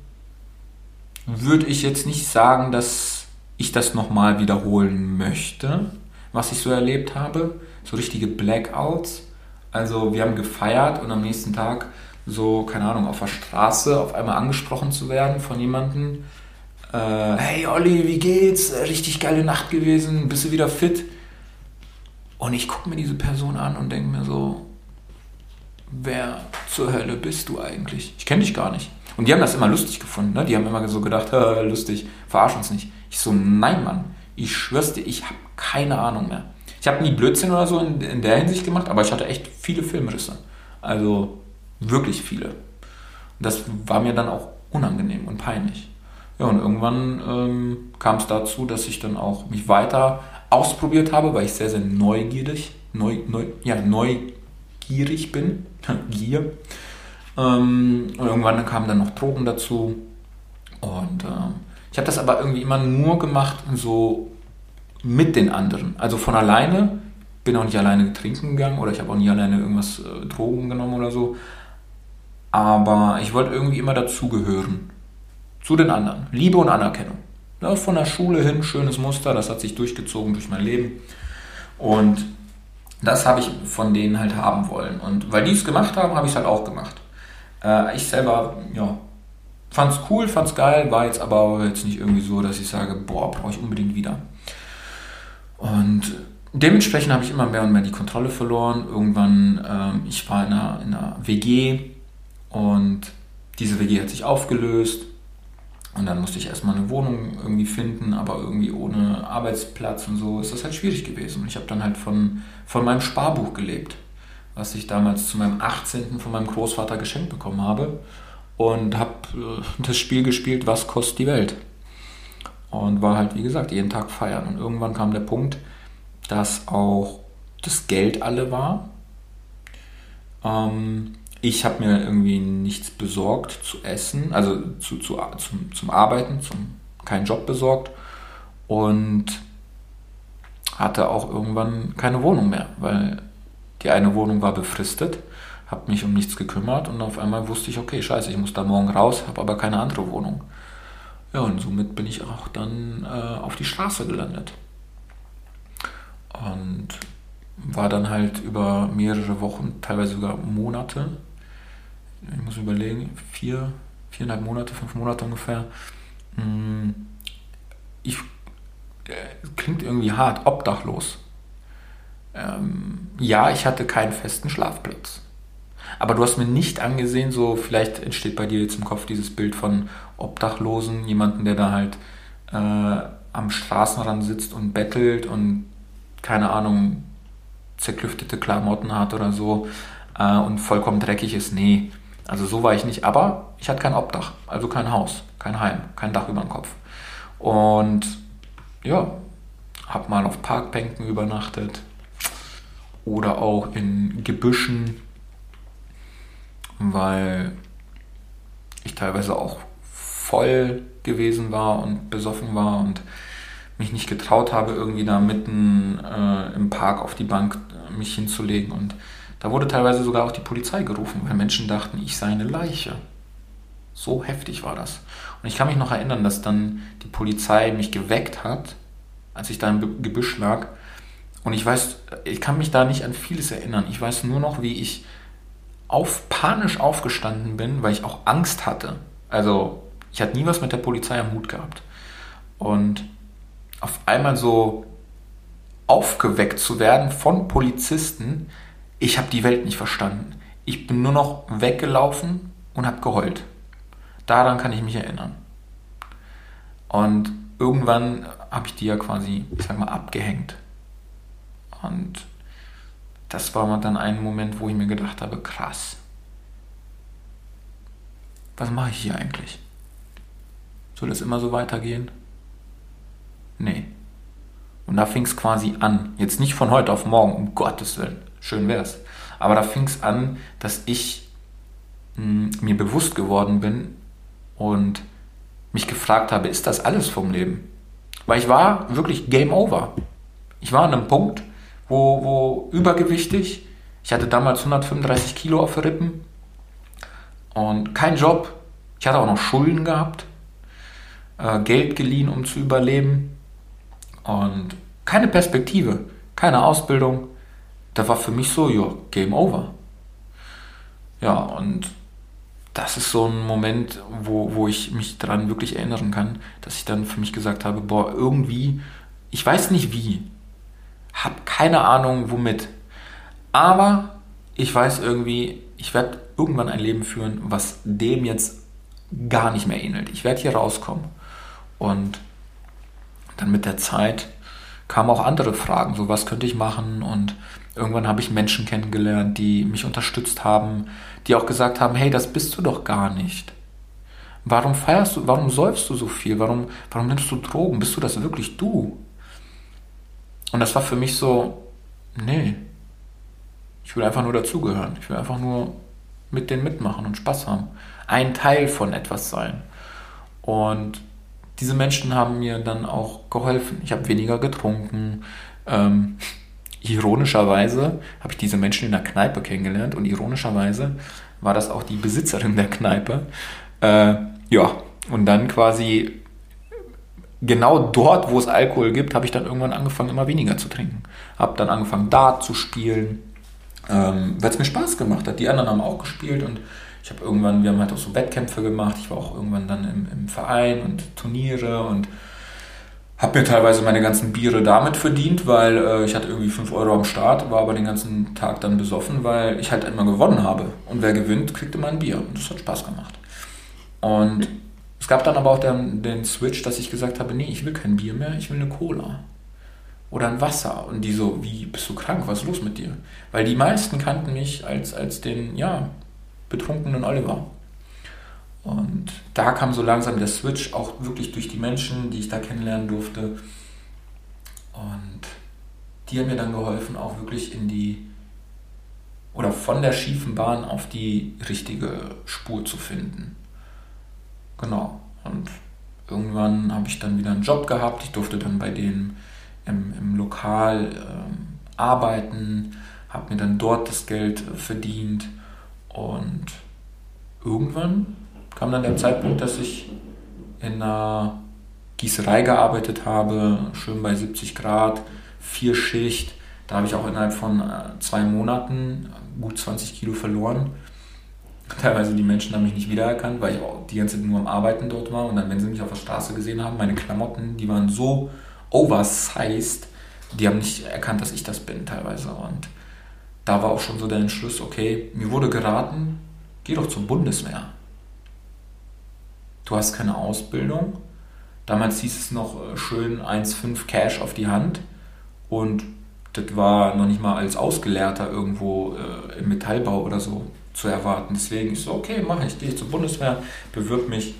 würde ich jetzt nicht sagen, dass ich das nochmal wiederholen möchte, was ich so erlebt habe. So richtige Blackouts. Also wir haben gefeiert und am nächsten Tag so, keine Ahnung, auf der Straße auf einmal angesprochen zu werden von jemandem. Äh, hey Olli, wie geht's? Richtig geile Nacht gewesen, bist du wieder fit? Und ich gucke mir diese Person an und denke mir so, wer zur Hölle bist du eigentlich? Ich kenne dich gar nicht. Und die haben das immer lustig gefunden. Ne? Die haben immer so gedacht, lustig, verarsch uns nicht. Ich so, nein, Mann, ich schwör's dir, ich habe keine Ahnung mehr. Ich habe nie Blödsinn oder so in, in, der Hinsicht gemacht, aber ich hatte echt viele Filmrisse. Also wirklich viele. Und das war mir dann auch unangenehm und peinlich. Ja, und irgendwann ähm, kam es dazu, dass ich dann auch mich weiter ausprobiert habe, weil ich sehr, sehr neugierig, neu, neu, ja, neugierig bin (laughs) Gier. Ähm, irgendwann kamen dann noch Drogen dazu. Und äh, ich habe das aber irgendwie immer nur gemacht, so mit den anderen. Also von alleine. Bin auch nicht alleine trinken gegangen oder ich habe auch nie alleine irgendwas äh, Drogen genommen oder so. Aber ich wollte irgendwie immer dazugehören. Zu den anderen. Liebe und Anerkennung. Ja, von der Schule hin, schönes Muster, das hat sich durchgezogen durch mein Leben. Und das habe ich von denen halt haben wollen. Und weil die es gemacht haben, habe ich es halt auch gemacht. Äh, ich selber, ja, fand es cool, fand es geil, war jetzt aber jetzt nicht irgendwie so, dass ich sage, boah, brauche ich unbedingt wieder. Und dementsprechend habe ich immer mehr und mehr die Kontrolle verloren. Irgendwann, ähm, ich war in einer, in einer WG und diese WG hat sich aufgelöst. Und dann musste ich erstmal eine Wohnung irgendwie finden, aber irgendwie ohne Arbeitsplatz und so ist das halt schwierig gewesen. Und ich habe dann halt von, von meinem Sparbuch gelebt, was ich damals zu meinem 18. von meinem Großvater geschenkt bekommen habe. Und habe äh, das Spiel gespielt, was kostet die Welt. Und war halt, wie gesagt, jeden Tag feiern. Und irgendwann kam der Punkt, dass auch das Geld alle war. Ähm, ich habe mir irgendwie nichts besorgt zu essen, also zu, zu, zum, zum Arbeiten, zum, keinen Job besorgt und hatte auch irgendwann keine Wohnung mehr, weil die eine Wohnung war befristet, habe mich um nichts gekümmert und auf einmal wusste ich, okay, scheiße, ich muss da morgen raus, habe aber keine andere Wohnung. Ja, und somit bin ich auch dann äh, auf die Straße gelandet. Und war dann halt über mehrere Wochen, teilweise sogar Monate ich muss überlegen, vier, viereinhalb Monate, fünf Monate ungefähr. Mm, ich, äh, klingt irgendwie hart, obdachlos. Ähm, ja, ich hatte keinen festen Schlafplatz. Aber du hast mir nicht angesehen, so vielleicht entsteht bei dir jetzt im Kopf dieses Bild von Obdachlosen, jemanden, der da halt äh, am Straßenrand sitzt und bettelt und keine Ahnung, zerklüftete Klamotten hat oder so äh, und vollkommen dreckig ist. Nee, also so war ich nicht. Aber ich hatte kein Obdach, also kein Haus, kein Heim, kein Dach über dem Kopf. Und ja, habe mal auf Parkbänken übernachtet oder auch in Gebüschen, weil ich teilweise auch voll gewesen war und besoffen war und mich nicht getraut habe, irgendwie da mitten äh, im Park auf die Bank äh, mich hinzulegen. Und da wurde teilweise sogar auch die Polizei gerufen, weil Menschen dachten, ich sei eine Leiche. So heftig war das. Und ich kann mich noch erinnern, dass dann die Polizei mich geweckt hat, als ich da im Gebüsch lag. Und ich weiß, ich kann mich da nicht an vieles erinnern. Ich weiß nur noch, wie ich auf, panisch aufgestanden bin, weil ich auch Angst hatte. Also, ich hatte nie was mit der Polizei am Hut gehabt. Und auf einmal so aufgeweckt zu werden von Polizisten, ich habe die Welt nicht verstanden. Ich bin nur noch weggelaufen und habe geheult. Daran kann ich mich erinnern. Und irgendwann habe ich die ja quasi, ich sag mal, abgehängt. Und das war dann ein Moment, wo ich mir gedacht habe, krass. Was mache ich hier eigentlich? Soll das immer so weitergehen? Nee. Und da fing es quasi an. Jetzt nicht von heute auf morgen, um Gottes Willen. Schön wär's. Aber da fing es an, dass ich mh, hm, mir bewusst geworden bin und mich gefragt habe, ist das alles vom Leben? Weil ich war wirklich Game Over. Ich war an einem Punkt, wo, wo übergewichtig, ich hatte damals 135 Kilo auf Rippen und kein Job. Ich hatte auch noch Schulden gehabt, äh, Geld geliehen, um zu überleben und keine Perspektive, keine Ausbildung. Da war für mich so, ja, Game Over. Ja, und das ist so ein Moment, wo, wo ich mich daran wirklich erinnern kann, dass ich dann für mich gesagt habe, boah, irgendwie, ich weiß nicht wie, habe keine Ahnung womit, aber ich weiß irgendwie, ich werde irgendwann ein Leben führen, was dem jetzt gar nicht mehr ähnelt. Ich werde hier rauskommen. Und dann mit der Zeit kamen auch andere Fragen, so was könnte ich machen und irgendwann habe ich Menschen kennengelernt, die mich unterstützt haben, die auch gesagt haben, hey, das bist du doch gar nicht. Warum feierst du, warum säufst du so viel? Warum, warum nimmst du Drogen? Bist du das wirklich du? Und das war für mich so, nee, ich will einfach nur dazugehören. Ich will einfach nur mit denen mitmachen und Spaß haben. Ein Teil von etwas sein. Und diese Menschen haben mir dann auch geholfen. Ich habe weniger getrunken. Ähm, ironischerweise habe ich diese Menschen in der Kneipe kennengelernt und ironischerweise war das auch die Besitzerin der Kneipe. Äh, ja, und dann quasi genau dort, wo es Alkohol gibt, habe ich dann irgendwann angefangen, immer weniger zu trinken. Habe dann angefangen, Dart zu spielen, ähm, weil es mir Spaß gemacht hat. Die anderen haben auch gespielt und ich habe irgendwann, wir haben halt auch so Wettkämpfe gemacht. Ich war auch irgendwann dann im, im Verein und Turniere und habe mir teilweise meine ganzen Biere damit verdient, weil äh, ich hatte irgendwie 5 Euro am Start, war aber den ganzen Tag dann besoffen, weil ich halt immer gewonnen habe. Und wer gewinnt, kriegt immer ein Bier. Und das hat Spaß gemacht. Und es gab dann aber auch den, den Switch, dass ich gesagt habe, nee, ich will kein Bier mehr, ich will eine Cola. Oder ein Wasser. Und die so, wie, bist du krank? Was ist los mit dir? Weil die meisten kannten mich als, als den, ja, betrunkenen Oliver. Und da kam so langsam der Switch, auch wirklich durch die Menschen, die ich da kennenlernen durfte. Und die haben mir dann geholfen, auch wirklich in die oder von der schiefen Bahn auf die richtige Spur zu finden. Genau. Und irgendwann habe ich dann wieder einen Job gehabt. Ich durfte dann bei denen im, im Lokal ähm, arbeiten, habe mir dann dort das Geld verdient und irgendwann kam dann der Zeitpunkt, dass ich in einer Gießerei gearbeitet habe, schön bei 70 Grad, vier Schicht. Da habe ich auch innerhalb von äh, zwei Monaten gut 20 Kilo verloren. (laughs) Teilweise die Menschen haben mich nicht wiedererkannt, weil ich auch die ganze Zeit nur am Arbeiten dort war. Und dann, wenn sie mich auf der Straße gesehen haben, meine Klamotten, die waren so oversized, die haben nicht erkannt, dass ich das bin teilweise. Und da war auch schon so der Entschluss, okay, mir wurde geraten, geh doch zur Bundeswehr. Du hast keine Ausbildung. Damals hieß es noch äh, schön 1,5 Cash auf die Hand und das war noch nicht mal als Ausgelehrter irgendwo äh, im Metallbau oder so zu erwarten. Deswegen ist so, okay, mache ich, gehe zur Bundeswehr, bewirb mich.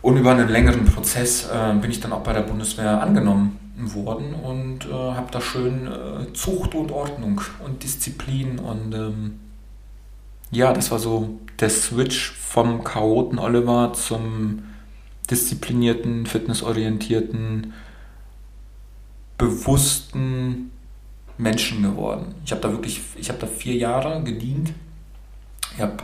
Und über einen längeren Prozess äh, bin ich dann auch bei der Bundeswehr angenommen worden und äh, habe da schön äh, Zucht und Ordnung und Disziplin und ähm, ja, das war so der Switch vom Chaoten Oliver zum disziplinierten, fitnessorientierten, bewussten Menschen geworden. Ich habe da wirklich, ich habe da vier Jahre gedient. Ich habe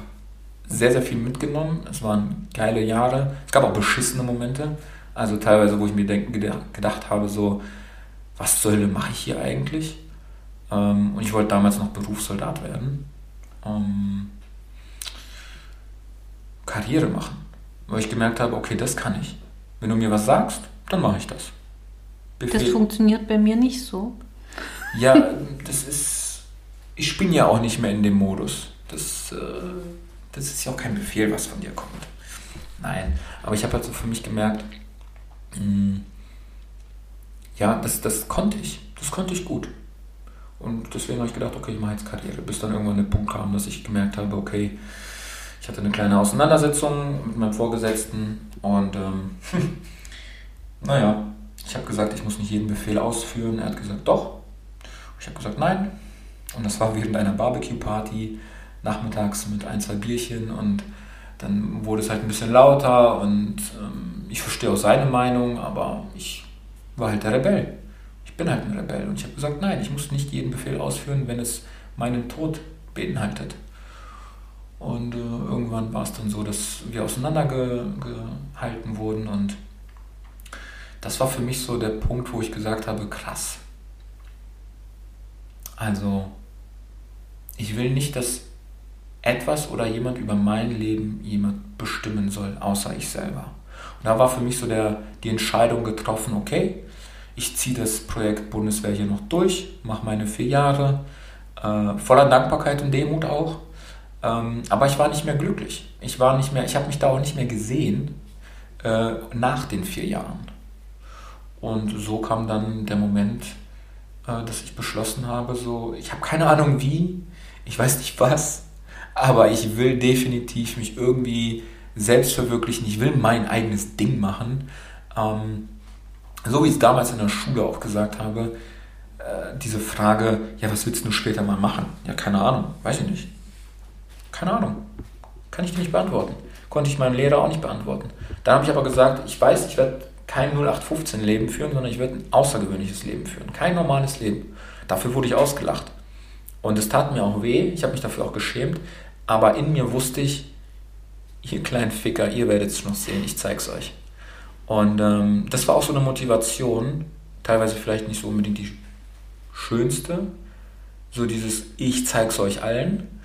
sehr, sehr viel mitgenommen. Es waren geile Jahre. Es gab auch beschissene Momente. Also teilweise, wo ich mir gedacht habe, so, was zur Hölle mache ich hier eigentlich? Ähm, und ich wollte damals noch Berufssoldat werden. Ähm, Karriere machen. Weil ich gemerkt habe, okay, das kann ich. Wenn du mir was sagst, dann mache ich das. Befehl. Das funktioniert bei mir nicht so. Ja, (laughs) das ist. Ich bin ja auch nicht mehr in dem Modus. Das, äh, das ist ja auch kein Befehl, was von dir kommt. Nein. Aber ich habe halt so für mich gemerkt, mh, hm, ja, das, das konnte ich. Das konnte ich gut. Und deswegen habe ich gedacht, okay, ich mache jetzt Karriere. Bis dann irgendwann der Punkt kam, dass ich gemerkt habe, okay, ich hatte eine kleine Auseinandersetzung mit meinem Vorgesetzten und ähm, (laughs) naja, ich habe gesagt, ich muss nicht jeden Befehl ausführen. Er hat gesagt, doch. Ich habe gesagt, nein. Und das war während einer Barbecue-Party, nachmittags mit ein, zwei Bierchen und dann wurde es halt ein bisschen lauter und ähm, ich verstehe auch seine Meinung, aber ich war halt der Rebell. Ich bin halt ein Rebell und ich habe gesagt, nein, ich muss nicht jeden Befehl ausführen, wenn es meinen Tod beinhaltet. Und äh, irgendwann war es dann so, dass wir auseinandergehalten wurden und das war für mich so der Punkt, wo ich gesagt habe, krass. Also, ich will nicht, dass etwas oder jemand über mein Leben jemand bestimmen soll, außer ich selber. Und da war für mich so der, die Entscheidung getroffen, okay, ich ziehe das Projekt Bundeswehr hier noch durch, mache meine vier Jahre, äh, voller Dankbarkeit und Demut auch. Ähm, aber ich war nicht mehr glücklich. Ich war nicht mehr, ich habe mich da auch nicht mehr gesehen äh, nach den vier Jahren. Und so kam dann der Moment, äh, dass ich beschlossen habe, so, ich habe keine Ahnung wie, ich weiß nicht was, aber ich will definitiv mich irgendwie selbst verwirklichen. Ich will mein eigenes Ding machen. Ähm, so wie ich es damals in der Schule auch gesagt habe, äh, diese Frage, ja, was willst du später mal machen? Ja, keine Ahnung, weiß ich nicht. Keine Ahnung. Kann ich dir nicht beantworten. Konnte ich meinem Lehrer auch nicht beantworten. Dann habe ich aber gesagt, ich weiß, ich werde kein 0815-Leben führen, sondern ich werde ein außergewöhnliches Leben führen. Kein normales Leben. Dafür wurde ich ausgelacht. Und es tat mir auch weh, ich habe mich dafür auch geschämt, aber in mir wusste ich, ihr kleinen Ficker, ihr werdet es noch sehen, ich zeig's euch. Und ähm, das war auch so eine Motivation, teilweise vielleicht nicht so unbedingt die schönste, so dieses Ich zeig's euch allen,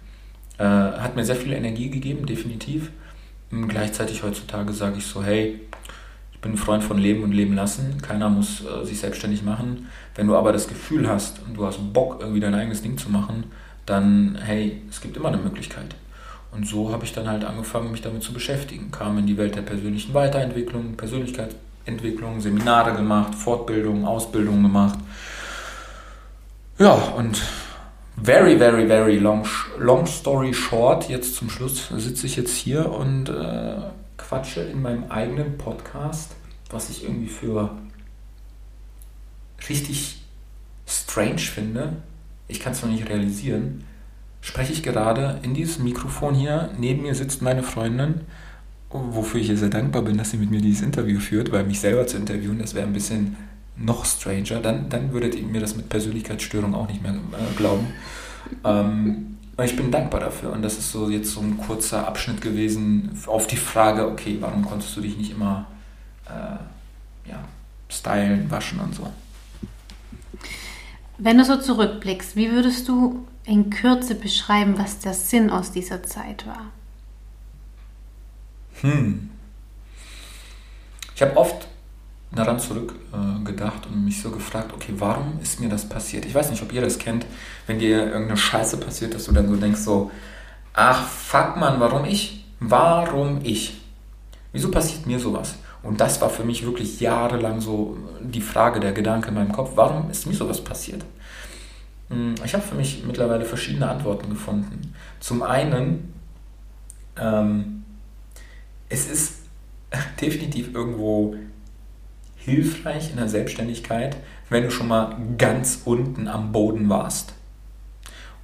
äh, hat mir sehr viel Energie gegeben, definitiv. Und gleichzeitig heutzutage sage ich so, hey, ich bin ein Freund von Leben und Leben lassen. Keiner muss äh, sich selbstständig machen. Wenn du aber das Gefühl hast und du hast Bock, irgendwie dein eigenes Ding zu machen, dann, hey, es gibt immer eine Möglichkeit. Und so habe ich dann halt angefangen, mich damit zu beschäftigen. Kam in die Welt der persönlichen Weiterentwicklung, Persönlichkeitsentwicklung, Seminare gemacht, Fortbildung, Ausbildung gemacht. Ja, und very, very, very long, long story short, jetzt zum Schluss sitze ich jetzt hier und äh, quatsche in meinem eigenen Podcast, was ich irgendwie für richtig strange finde. Ich kann es noch nicht realisieren. Spreche ich gerade in dieses Mikrofon hier. Neben mir sitzt meine Freundin, wofür ich ihr sehr dankbar bin, dass sie mit mir dieses Interview führt, weil mich selber zu interviewen, das wäre ein bisschen noch stranger, dann, dann würdet ihr mir das mit Persönlichkeitsstörung auch nicht mehr äh, glauben. Ähm, ich bin dankbar dafür und das ist so jetzt so ein kurzer Abschnitt gewesen auf die Frage, okay, warum konntest du dich nicht immer äh, ja, stylen, waschen und so. Wenn du so zurückblickst, wie würdest du in Kürze beschreiben, was der Sinn aus dieser Zeit war? Hm. Ich habe oft daran zurückgedacht äh, und mich so gefragt, okay, warum ist mir das passiert? Ich weiß nicht, ob ihr das kennt, wenn dir irgendeine Scheiße passiert, dass du dann so denkst, so, ach fuck man, warum ich? Warum ich? Wieso passiert mir sowas? Und das war für mich wirklich jahrelang so die Frage, der Gedanke in meinem Kopf, warum ist mir sowas passiert? Hm, ich habe für mich mittlerweile verschiedene Antworten gefunden. Zum einen, ähm, es ist (laughs) definitiv irgendwo hilfreich in der Selbstständigkeit, wenn du schon mal ganz unten am Boden warst.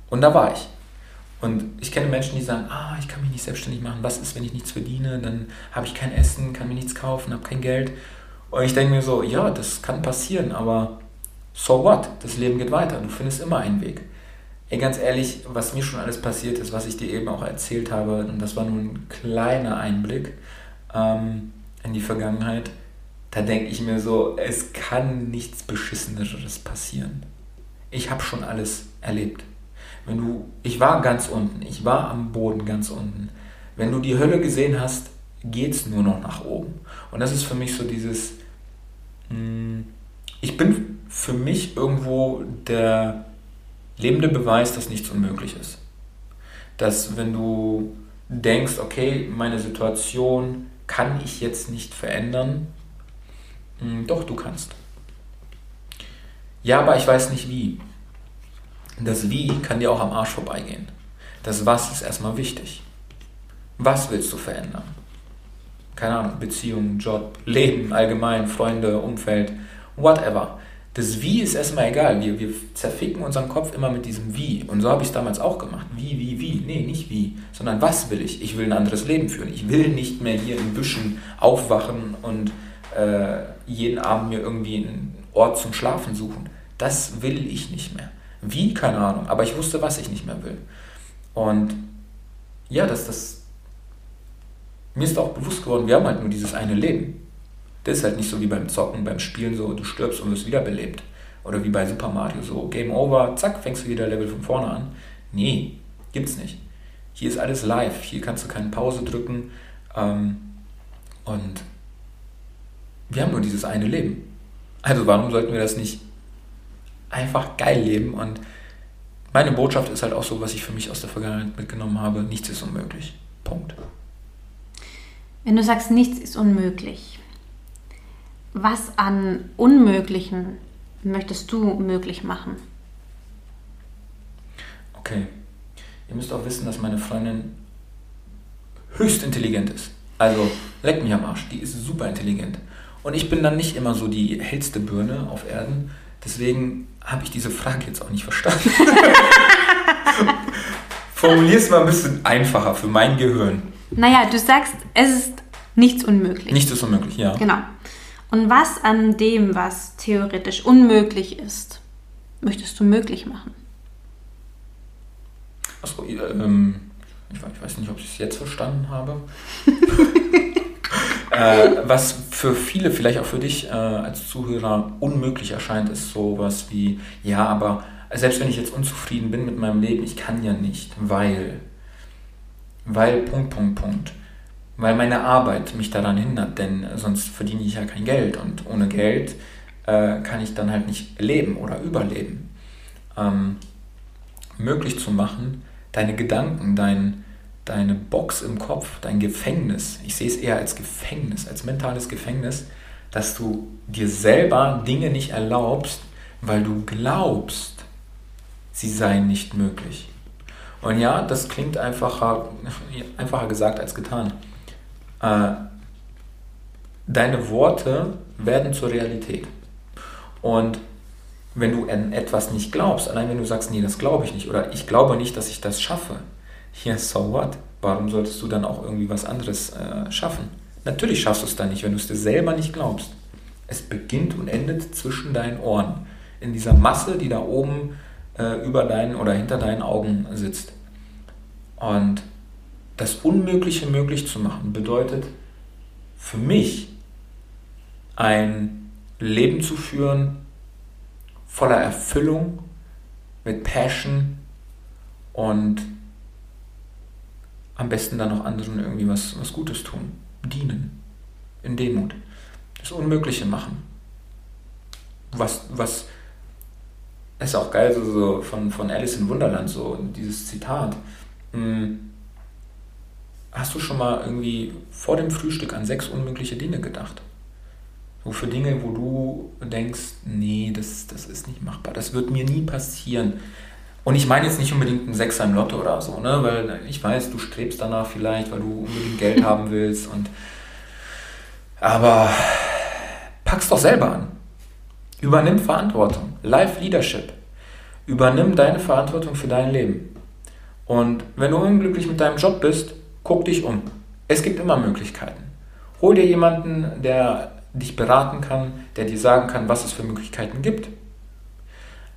Und da war ich. Und ich kenne Menschen, die sagen, ah, ich kann mich nicht selbstständig machen. Was ist, wenn ich nichts verdiene? Dann habe ich kein Essen, kann mir nichts kaufen, habe kein Geld. Und ich denke mir so, ja, das kann passieren, aber so what? Das Leben geht weiter. Du findest immer einen Weg. Ey, ganz ehrlich, was mir schon alles passiert ist, was ich dir eben auch erzählt habe, und das war nur ein kleiner Einblick ähm, in die Vergangenheit, da denke ich mir so, es kann nichts Beschisseneres passieren. Ich habe schon alles erlebt. Wenn du, ich war ganz unten, ich war am Boden ganz unten. Wenn du die Hölle gesehen hast, geht es nur noch nach oben. Und das ist für mich so dieses, hm, ich bin für mich irgendwo der lebende Beweis, dass nichts unmöglich ist. Dass wenn du denkst, okay, meine Situation kann ich jetzt nicht verändern, doch, du kannst. Ja, aber ich weiß nicht wie. Das Wie kann dir auch am Arsch vorbeigehen. Das Was ist erstmal wichtig. Was willst du verändern? Keine Ahnung, Beziehung, Job, Leben allgemein, Freunde, Umfeld, whatever. Das Wie ist erstmal egal. Wir, wir zerficken unseren Kopf immer mit diesem Wie. Und so habe ich es damals auch gemacht. Wie, wie, wie. Nee, nicht wie, sondern was will ich? Ich will ein anderes Leben führen. Ich will nicht mehr hier in Büschen aufwachen und äh, jeden Abend mir irgendwie einen Ort zum Schlafen suchen. Das will ich nicht mehr. Wie? Keine Ahnung. Aber ich wusste, was ich nicht mehr will. Und ja, das, das, mir ist auch bewusst geworden, wir haben halt nur dieses eine Leben. Das ist halt nicht so wie beim Zocken, beim Spielen so, du stirbst und wirst wiederbelebt. Oder wie bei Super Mario, so Game Over, zack, fängst du wieder Level von vorne an. Nee, gibt's nicht. Hier ist alles live, hier kannst du keine Pause drücken. Ähm, und wir haben nur dieses eine Leben. Also warum sollten wir das nicht einfach geil leben. Und meine Botschaft ist halt auch so, was ich für mich aus der Vergangenheit mitgenommen habe, nichts ist unmöglich. Punkt. Wenn du sagst, nichts ist unmöglich, was an Unmöglichen möchtest du möglich machen? Okay. Ihr müsst auch wissen, dass meine Freundin höchst intelligent ist. Also, leck mich am Arsch, die ist super intelligent. Und ich bin dann nicht immer so die hellste Birne auf Erden, Deswegen habe ich diese Frage jetzt auch nicht verstanden. (laughs) Formulier es mal ein bisschen einfacher für mein Gehirn. Naja, du sagst, es ist nichts unmöglich. Nichts ist unmöglich, ja. Genau. Und was an dem, was theoretisch unmöglich ist, möchtest du möglich machen? Achso, ähm, ich, weiß nicht, ob ich es jetzt verstanden habe. (laughs) Äh, was für viele, vielleicht auch für dich äh, als Zuhörer unmöglich erscheint, ist sowas wie, ja, aber selbst wenn ich jetzt unzufrieden bin mit meinem Leben, ich kann ja nicht, weil, weil, Punkt, Punkt, Punkt. Weil meine Arbeit mich daran hindert, denn sonst verdiene ich ja kein Geld und ohne Geld äh, kann ich dann halt nicht leben oder überleben. Ähm, möglich zu machen, deine Gedanken, dein, deine Box im Kopf, dein Gefängnis, ich sehe es eher als Gefängnis, als mentales Gefängnis, dass du dir selber Dinge nicht erlaubst, weil du glaubst, sie seien nicht möglich. Und ja, das klingt einfacher, (laughs) einfacher gesagt als getan. Äh, deine Worte werden zur Realität. Und wenn du an etwas nicht glaubst, allein wenn du sagst, nee, das glaube ich nicht, oder ich glaube nicht, dass ich das schaffe, ja, so what? Warum solltest du dann auch irgendwie was anderes äh, schaffen? Natürlich schaffst du es dann nicht, wenn du es dir selber nicht glaubst. Es beginnt und endet zwischen deinen Ohren, in dieser Masse, die da oben äh, über deinen oder hinter deinen Augen sitzt. Und das Unmögliche möglich zu machen bedeutet für mich ein Leben zu führen voller Erfüllung, mit Passion und am besten dann auch anderen irgendwie was, was Gutes tun. Dienen. In Demut. Das Unmögliche machen. Was, was ist auch geil, so, so von, von Alice in Wunderland, so dieses Zitat. Hm, hast du schon mal irgendwie vor dem Frühstück an sechs unmögliche Dinge gedacht? So für Dinge, wo du denkst, nee, das, das ist nicht machbar, das wird mir nie passieren. Und ich meine jetzt nicht unbedingt einen Sechser im Lotto oder so, ne? weil ich weiß, du strebst danach vielleicht, weil du unbedingt Geld haben willst. Und aber pack's doch selber an. Übernimm Verantwortung. Life Leadership. Übernimm deine Verantwortung für dein Leben. Und wenn du unglücklich mit deinem Job bist, guck dich um. Es gibt immer Möglichkeiten. Hol dir jemanden, der dich beraten kann, der dir sagen kann, was es für Möglichkeiten gibt.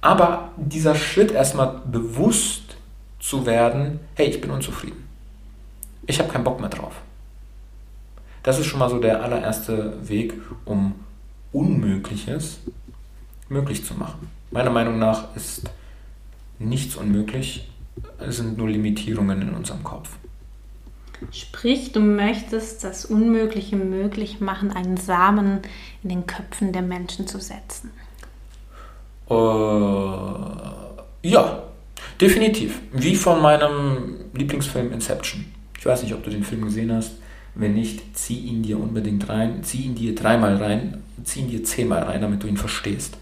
Aber dieser Schritt erstmal bewusst zu werden, hey, ich bin unzufrieden. Ich habe keinen Bock mehr drauf. Das ist schon mal so der allererste Weg, um Unmögliches möglich zu machen. Meiner Meinung nach ist nichts unmöglich, es sind nur Limitierungen in unserem Kopf. Sprich, du möchtest das Unmögliche möglich machen, einen Samen in den Köpfen der Menschen zu setzen. Äh, ja, definitiv. Wie von meinem Lieblingsfilm Inception. Ich weiß nicht, ob du den Film gesehen hast. Wenn nicht, zieh ihn dir unbedingt rein. Zieh ihn dir dreimal rein. Zieh ihn dir zehnmal rein, damit du ihn verstehst.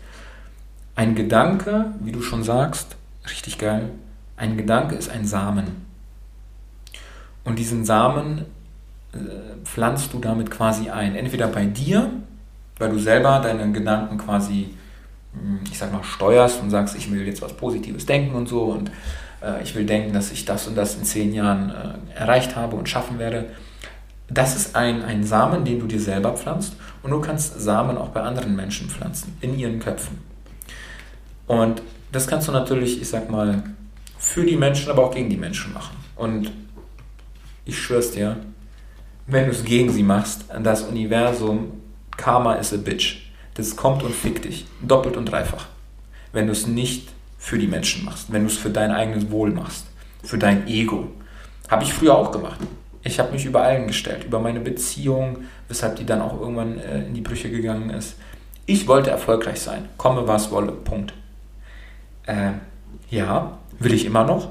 Ein Gedanke, wie du schon sagst, richtig geil. Ein Gedanke ist ein Samen. Und diesen Samen äh, pflanzt du damit quasi ein. Entweder bei dir, weil du selber deine Gedanken quasi, ich sag mal, steuerst und sagst, ich will jetzt was Positives denken und so und äh, ich will denken, dass ich das und das in zehn Jahren äh, erreicht habe und schaffen werde. Das ist ein, ein Samen, den du dir selber pflanzt und du kannst Samen auch bei anderen Menschen pflanzen, in ihren Köpfen. Und das kannst du natürlich, ich sag mal, für die Menschen, aber auch gegen die Menschen machen. Und ich schwör's dir, wenn du es gegen sie machst, das Universum, Karma is a bitch. Das kommt und fickt dich. Doppelt und dreifach. Wenn du es nicht für die Menschen machst, wenn du es für dein eigenes Wohl machst, für dein Ego. Habe ich früher auch gemacht. Ich habe mich über allen gestellt, über meine Beziehung, weshalb die dann auch irgendwann äh, in die Brüche gegangen ist. Ich wollte erfolgreich sein, komme was wolle, Punkt. Äh, ja, will ich immer noch,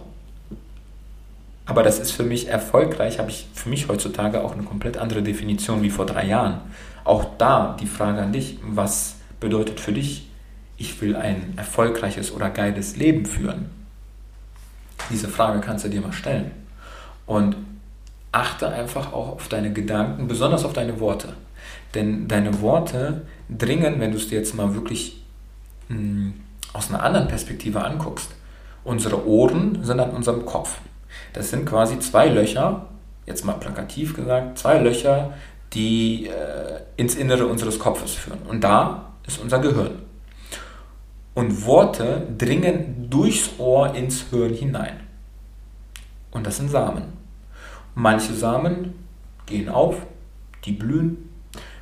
aber das ist für mich erfolgreich, habe ich für mich heutzutage auch eine komplett andere Definition wie vor drei Jahren. Auch da die Frage an dich, was bedeutet für dich, ich will ein erfolgreiches oder geiles Leben führen? Diese Frage kannst du dir mal stellen. Und achte einfach auch auf deine Gedanken, besonders auf deine Worte. Denn deine Worte dringen, wenn du es dir jetzt mal wirklich mh, hm, aus einer anderen Perspektive anguckst, unsere Ohren sind an unserem Kopf. Das sind quasi zwei Löcher, jetzt mal plakativ gesagt, zwei Löcher, die äh, ins Innere unseres Kopfes führen. Und da ist unser Gehirn. Und Worte dringen durchs Ohr ins Hirn hinein. Und das sind Samen. Manche Samen gehen auf, die blühen.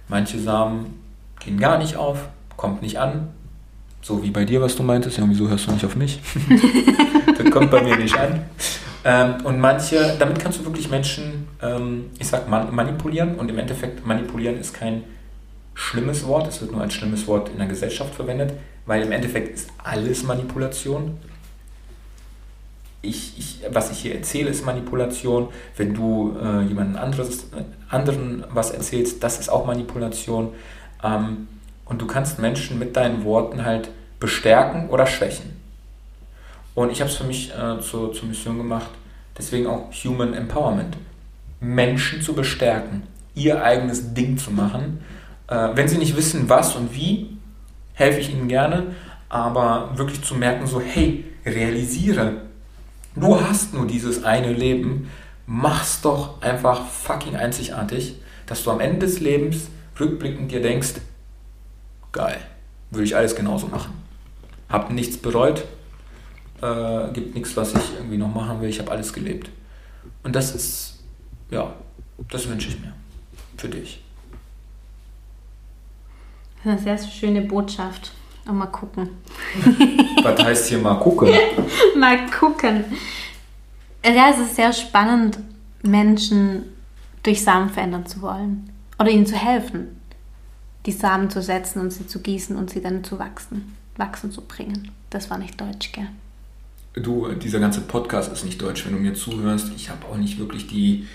Manche Samen gehen gar nicht auf, kommt nicht an. So wie bei dir, was du meintest. Ja, wieso hörst du nicht auf mich? (laughs) das kommt bei mir nicht an. Ähm, und manche, damit kannst du wirklich Menschen, ähm, ich sag man, manipulieren und im Endeffekt manipulieren ist kein schlimmes Wort, es wird nur als schlimmes Wort in der Gesellschaft verwendet, weil im Endeffekt ist alles Manipulation. Ich, ich, was ich hier erzähle, ist Manipulation. Wenn du äh, jemandem anderes, anderen was erzählst, das ist auch Manipulation. Ähm, und du kannst Menschen mit deinen Worten halt bestärken oder schwächen. Und ich habe es für mich äh, zur, zur Mission gemacht, deswegen auch Human Empowerment. Menschen zu bestärken, ihr eigenes Ding zu machen. Äh, wenn sie nicht wissen, was und wie, helfe ich ihnen gerne, aber wirklich zu merken, so, hey, realisiere, du hast nur dieses eine Leben, mach's doch einfach fucking einzigartig, dass du am Ende des Lebens rückblickend dir denkst, geil, würde ich alles genauso machen. Hab nichts bereut, äh, gibt nichts, was ich irgendwie noch machen will. Ich habe alles gelebt. Und das ist, ja, das wünsche ich mir für dich. Das ist eine sehr schöne Botschaft. Und mal gucken. (laughs) Was heißt hier mal gucken? (laughs) mal gucken. Ja, es ist sehr spannend, Menschen durch Samen verändern zu wollen. Oder ihnen zu helfen, die Samen zu setzen und sie zu gießen und sie dann zu wachsen, wachsen zu bringen. Das war nicht deutsch, gell? Du, dieser ganze Podcast ist nicht deutsch, wenn du mir zuhörst. Ich habe auch nicht wirklich die,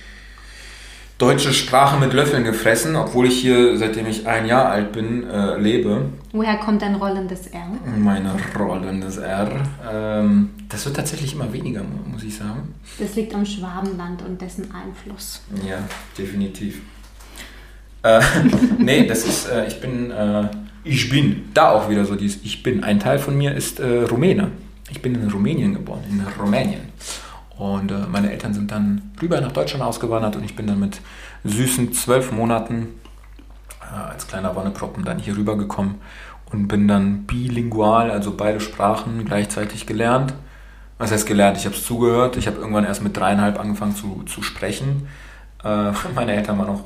deutsche Sprache mit Löffeln gefressen, obwohl ich hier, seitdem ich ein Jahr alt bin, äh, lebe. Woher kommt dein rollendes R? Meine rollendes R. Ähm, das wird tatsächlich immer weniger, muss ich sagen. Das liegt am Schwabenland und dessen Einfluss. Ja, definitiv. Äh, (laughs) nee, das ist, äh, ich bin, äh, ich bin, da auch wieder so dieses Ich bin. Ein Teil von mir ist äh, Rumäne. Ich bin in Rumänien geboren, in Rumänien. Und äh, meine Eltern sind dann rüber nach Deutschland ausgewandert und ich bin dann mit süßen zwölf Monaten äh, als kleiner Wonneproppen dann hier rüber gekommen und bin dann bilingual, also beide Sprachen gleichzeitig gelernt. Was heißt gelernt? Ich habe es zugehört. Ich habe irgendwann erst mit dreieinhalb angefangen zu, zu sprechen. Äh, (laughs) meine Eltern waren noch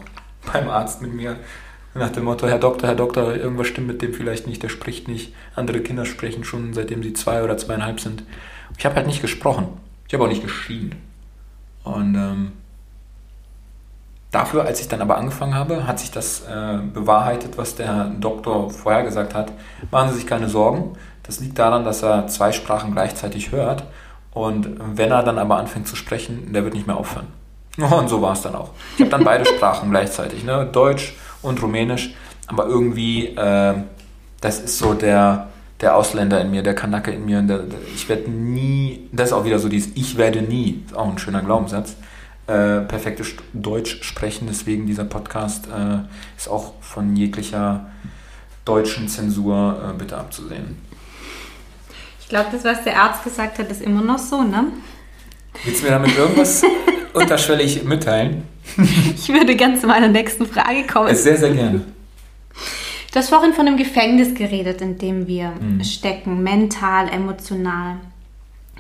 beim Arzt mit mir nach dem Motto, Herr Doktor, Herr Doktor, irgendwas stimmt mit dem vielleicht nicht, der spricht nicht. Andere Kinder sprechen schon, seitdem sie zwei oder zweieinhalb sind. Ich habe halt nicht gesprochen. Ich habe auch nicht geschrien. Und ähm, dafür, als ich dann aber angefangen habe, hat sich das äh, bewahrheitet, was der Doktor vorher gesagt hat. Machen Sie sich keine Sorgen. Das liegt daran, dass er zwei Sprachen gleichzeitig hört. Und wenn er dann aber anfängt zu sprechen, der wird nicht mehr aufhören. (laughs) Und so war es dann auch. Ich habe dann beide (laughs) Sprachen gleichzeitig, ne? Deutsch und Rumänisch. Aber irgendwie, äh, das ist so der, der Ausländer in mir, der Kanake in mir. Der, der, ich werde nie, das ist auch wieder so dieses Ich werde nie, ist auch ein schöner Glaubenssatz, äh, perfektes Deutsch sprechen. Deswegen dieser Podcast äh, ist auch von jeglicher deutschen Zensur äh, bitte abzusehen. Ich glaube, das, was der Arzt gesagt hat, ist immer noch so, ne? Willst du mir damit irgendwas (laughs) unterschwellig mitteilen? ich würde ganz zu meiner nächsten Frage kommen. Sehr, sehr gerne. Du hast vorhin von einem Gefängnis geredet, in dem wir mhm. stecken, mental, emotional.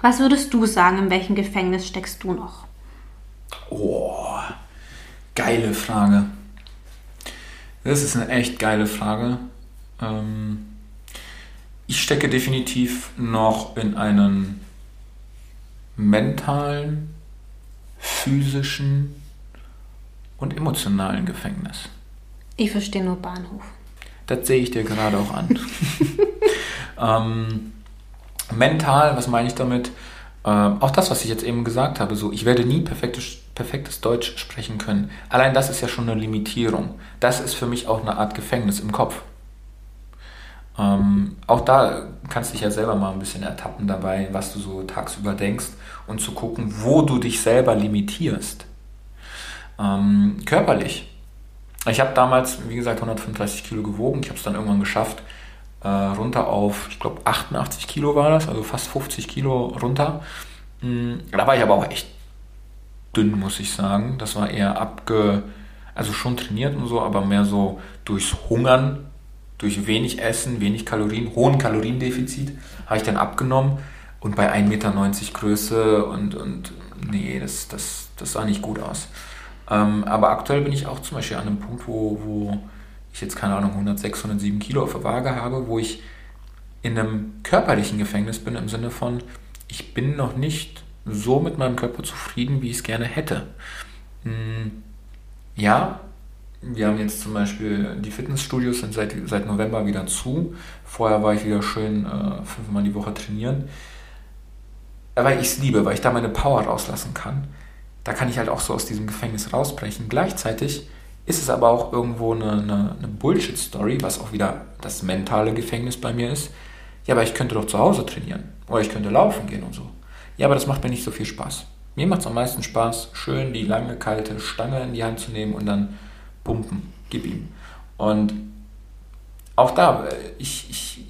Was würdest du sagen, in welchem Gefängnis steckst du noch? Oh, geile Frage. Das ist eine echt geile Frage. Ähm, ich stecke definitiv noch in einem mentalen, physischen und emotionalen Gefängnis. Ich verstehe nur Bahnhof. Das sehe ich dir gerade auch an. (laughs) ähm, mental, was meine ich damit? Ähm, auch das, was ich jetzt eben gesagt habe, so, ich werde nie perfektes, perfektes Deutsch sprechen können. Allein das ist ja schon eine Limitierung. Das ist für mich auch eine Art Gefängnis im Kopf. Ähm, auch da kannst du dich ja selber mal ein bisschen ertappen dabei, was du so tagsüber denkst und zu gucken, wo du dich selber limitierst. Ähm, körperlich ich habe damals, wie gesagt, 135 Kilo gewogen. Ich habe es dann irgendwann geschafft, äh, runter auf, ich glaube, 88 Kilo war das, also fast 50 Kilo runter. Mhm, da war ich aber auch echt dünn, muss ich sagen. Das war eher abge, also schon trainiert und so, aber mehr so durchs Hungern, durch wenig Essen, wenig Kalorien, hohen Kaloriendefizit, habe ich dann abgenommen. Und bei 1,90 Meter Größe und, und nee, das, das, das sah nicht gut aus. Ähm, aber aktuell bin ich auch zum Beispiel an einem Punkt, wo, wo ich jetzt keine Ahnung 106, 107 Kilo auf der Waage habe, wo ich in einem körperlichen Gefängnis bin im Sinne von, ich bin noch nicht so mit meinem Körper zufrieden, wie ich es gerne hätte. Hm, ja, wir haben jetzt zum Beispiel, die Fitnessstudios sind seit, seit November wieder zu. Vorher war ich wieder schön äh, fünfmal die Woche trainieren. Aber ich es liebe, weil ich da meine Power rauslassen kann da kann ich halt auch so aus diesem Gefängnis rausbrechen. Gleichzeitig ist es aber auch irgendwo eine, eine, eine Bullshit-Story, was auch wieder das mentale Gefängnis bei mir ist. Ja, aber ich könnte doch zu Hause trainieren. Oder ich könnte laufen gehen und so. Ja, aber das macht mir nicht so viel Spaß. Mir macht es am meisten Spaß, schön die lange, kalte Stange in die Hand zu nehmen und dann pumpen, gib ihm. Und auch da, äh, ich, ich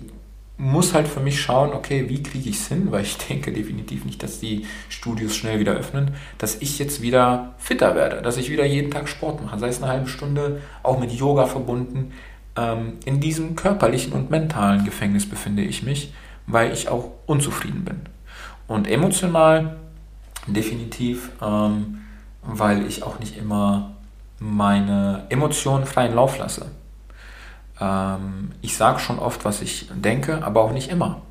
muss halt für mich schauen, okay, wie kriege ich es hin, weil ich (laughs) denke definitiv nicht, dass die Studios schnell wieder öffnen, dass ich jetzt wieder fitter werde, dass ich wieder jeden Tag Sport mache, sei es eine halbe Stunde, auch mit Yoga verbunden. Ähm, in diesem körperlichen und mentalen Gefängnis befinde ich mich, weil ich auch unzufrieden bin. Und emotional definitiv, ähm, weil ich auch nicht immer meine Emotionen freien Lauf lasse. Ähm, ich sage schon oft, was ich denke, aber auch nicht immer.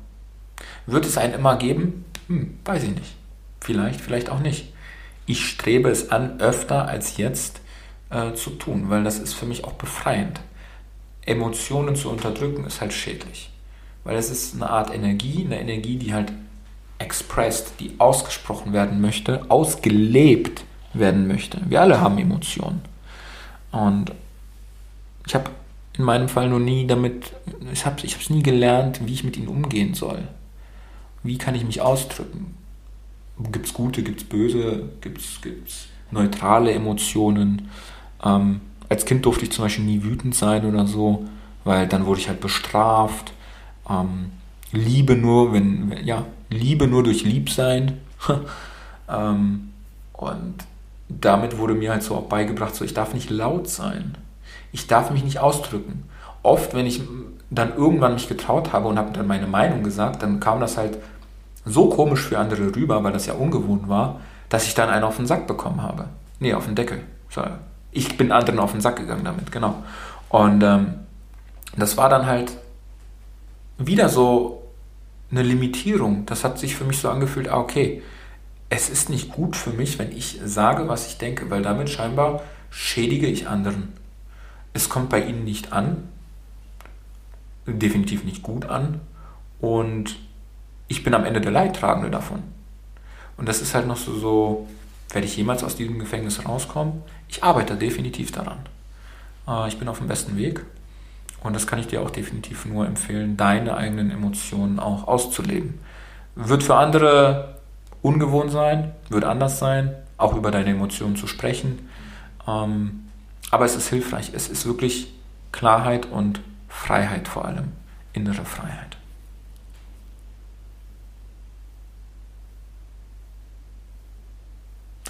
Wird es einen immer geben? Hm, weiß ich nicht. Vielleicht, vielleicht auch nicht. Ich strebe es an, öfter als jetzt äh, zu tun, weil das ist für mich auch befreiend. Emotionen zu unterdrücken ist halt schädlich. Weil es ist eine Art Energie, eine Energie, die halt expressed, die ausgesprochen werden möchte, ausgelebt werden möchte. Wir alle haben Emotionen. Und ich habe in meinem Fall noch nie damit, ich habe es nie gelernt, wie ich mit ihnen umgehen soll. Wie kann ich mich ausdrücken? Gibt es gute, gibt es böse, gibt es neutrale Emotionen? Ähm, als Kind durfte ich zum Beispiel nie wütend sein oder so, weil dann wurde ich halt bestraft. Ähm, Liebe nur, wenn, ja, Liebe nur durch Liebsein. (laughs) ähm, und damit wurde mir halt so auch beigebracht, so ich darf nicht laut sein. Ich darf mich nicht ausdrücken. Oft, wenn ich dann irgendwann mich getraut habe und habe dann meine Meinung gesagt, dann kam das halt so komisch für andere rüber, weil das ja ungewohnt war, dass ich dann einen auf den Sack bekommen habe. Nee, auf den Deckel. Ich bin anderen auf den Sack gegangen damit, genau. Und ähm, das war dann halt wieder so eine Limitierung. Das hat sich für mich so angefühlt, ah, okay, es ist nicht gut für mich, wenn ich sage, was ich denke, weil damit scheinbar schädige ich anderen. Es kommt bei ihnen nicht an, definitiv nicht gut an und ich bin am Ende der Leidtragende davon. Und das ist halt noch so, so werde ich jemals aus diesem Gefängnis rauskommen? Ich arbeite definitiv daran. Äh, ich bin auf dem besten Weg und das kann ich dir auch definitiv nur empfehlen, deine eigenen Emotionen auch auszuleben. Wird für andere ungewohnt sein, wird anders sein, auch über deine Emotionen zu sprechen. Ähm, aber es ist hilfreich. Es ist wirklich Klarheit und Freiheit vor allem. Innere Freiheit.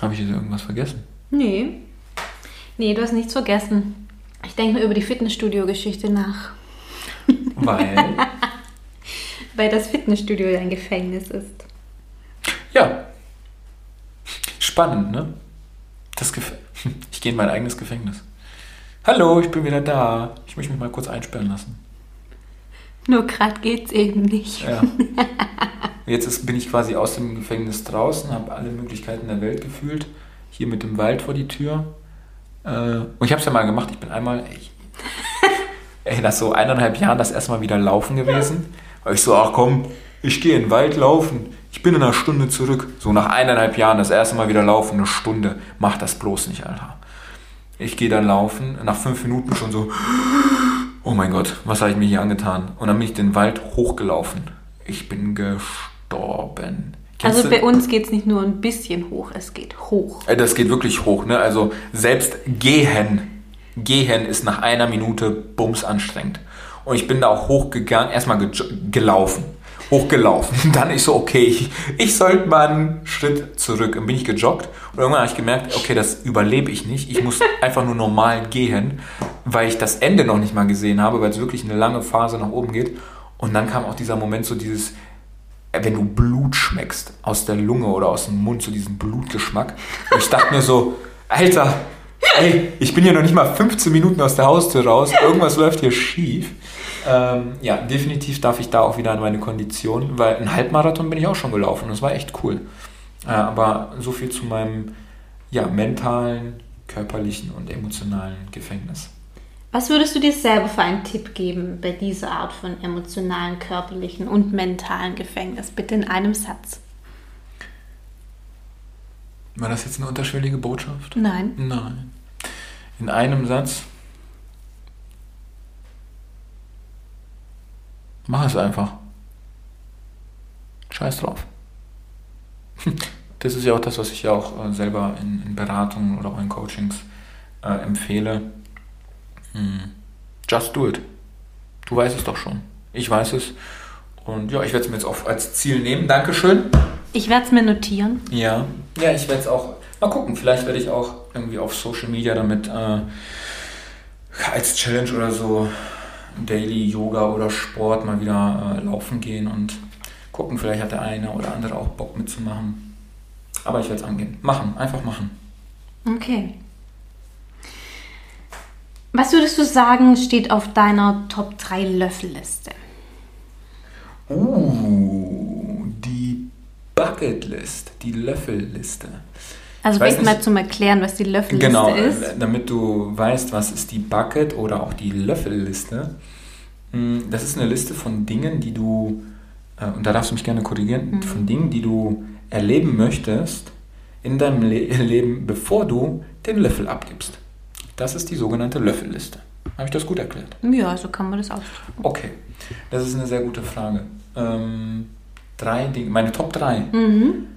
Habe ich jetzt irgendwas vergessen? Nee. Nee, du hast nichts vergessen. Ich denke nur über die Fitnessstudio-Geschichte nach. Weil? (laughs) Weil das Fitnessstudio ein Gefängnis ist. Ja. Spannend, ne? Das Gef ich gehe in mein eigenes Gefängnis. Hallo, ich bin wieder da. Ich möchte mich mal kurz einsperren lassen. Nur gerade geht's eben nicht. Ja. (laughs) Jetzt ist, bin ich quasi aus dem Gefängnis draußen, habe alle Möglichkeiten der Welt gefühlt. Hier mit dem Wald vor die Tür. Äh, und ich habe es ja mal gemacht. Ich bin einmal, ey, (laughs) ey, nach so eineinhalb Jahren das erste Mal wieder laufen gewesen. Weil ich so, ach komm, ich gehe in den Wald laufen. Ich bin in einer Stunde zurück. So nach eineinhalb Jahren das erste Mal wieder laufen, eine Stunde. Mach das bloß nicht, Alter. Ich gehe dann laufen, nach fünf Minuten schon so, oh mein Gott, was habe ich mir hier angetan? Und dann bin ich den Wald hochgelaufen. Ich bin gestorben. Kennst also bei uns geht es nicht nur ein bisschen hoch, es geht hoch. Äh, das geht wirklich hoch, ne? Also selbst gehen, gehen ist nach einer Minute bums anstrengend. Und ich bin da auch hochgegangen, erstmal ge gelaufen. Hochgelaufen. (laughs) Dann ich so, okay, ich, ich sollte mal einen Schritt zurück. Dann bin ich gejoggt und irgendwann habe ich gemerkt, okay, das überlebe ich nicht. Ich muss (laughs) einfach nur normal gehen, weil ich das Ende noch nicht mal gesehen habe, weil es wirklich eine lange Phase nach oben geht. Und dann kam auch dieser Moment, so dieses, wenn du Blut schmeckst aus der Lunge oder aus dem Mund, so diesen Blutgeschmack. Und ich dachte mir so, Alter, ey, ich bin ja noch nicht mal 15 Minuten aus der Haustür raus, irgendwas läuft hier schief. Ähm, ja, definitiv darf ich da auch wieder an meine Kondition, weil ein Halbmarathon bin ich auch schon gelaufen und das war echt cool. Äh, aber so viel zu meinem ja, mentalen, körperlichen und emotionalen Gefängnis. Was würdest du dir selber für einen Tipp geben bei dieser Art von emotionalen, körperlichen und mentalen Gefängnis? Bitte in einem Satz. War das jetzt eine unterschwellige Botschaft? Nein. Nein. In einem Satz. Mach es einfach. Scheiß drauf. Das ist ja auch das, was ich ja auch äh, selber in, in Beratungen oder auch in Coachings äh, empfehle hm. Just do it. Du weißt es doch schon. Ich weiß es. Und ja, ich werde es mir jetzt auch als Ziel nehmen. Dankeschön. Ich werde es mir notieren. Ja, ja, ich werde es auch. Mal gucken, vielleicht werde ich auch irgendwie auf Social Media damit äh, als Challenge oder so Daily Yoga oder Sport mal wieder äh, laufen gehen und gucken, vielleicht hat der eine oder andere auch Bock mitzumachen. Aber ich werde es angehen. Machen, einfach machen. Okay. Was würdest du sagen, steht auf deiner Top 3 Löffelliste? Uh, die Bucketlist, die Löffelliste. Also vielleicht mal zum Erklären, was die Löffelliste genau, ist. Genau, damit du weißt, was ist die Bucket oder auch die Löffelliste. Hm, das ist eine Liste von Dingen, die du, äh, und da darfst du mich gerne korrigieren, mhm. von Dingen, die du erleben möchtest in deinem Le (laughs) Leben, bevor du den Löffel abgibst. Das ist die sogenannte Löffelliste. Habe ich das gut erklärt? Ja, so kann man das ausdrücken. Okay, das ist eine sehr gute Frage. Ähm, drei Dinge, meine Top 3. Mhm.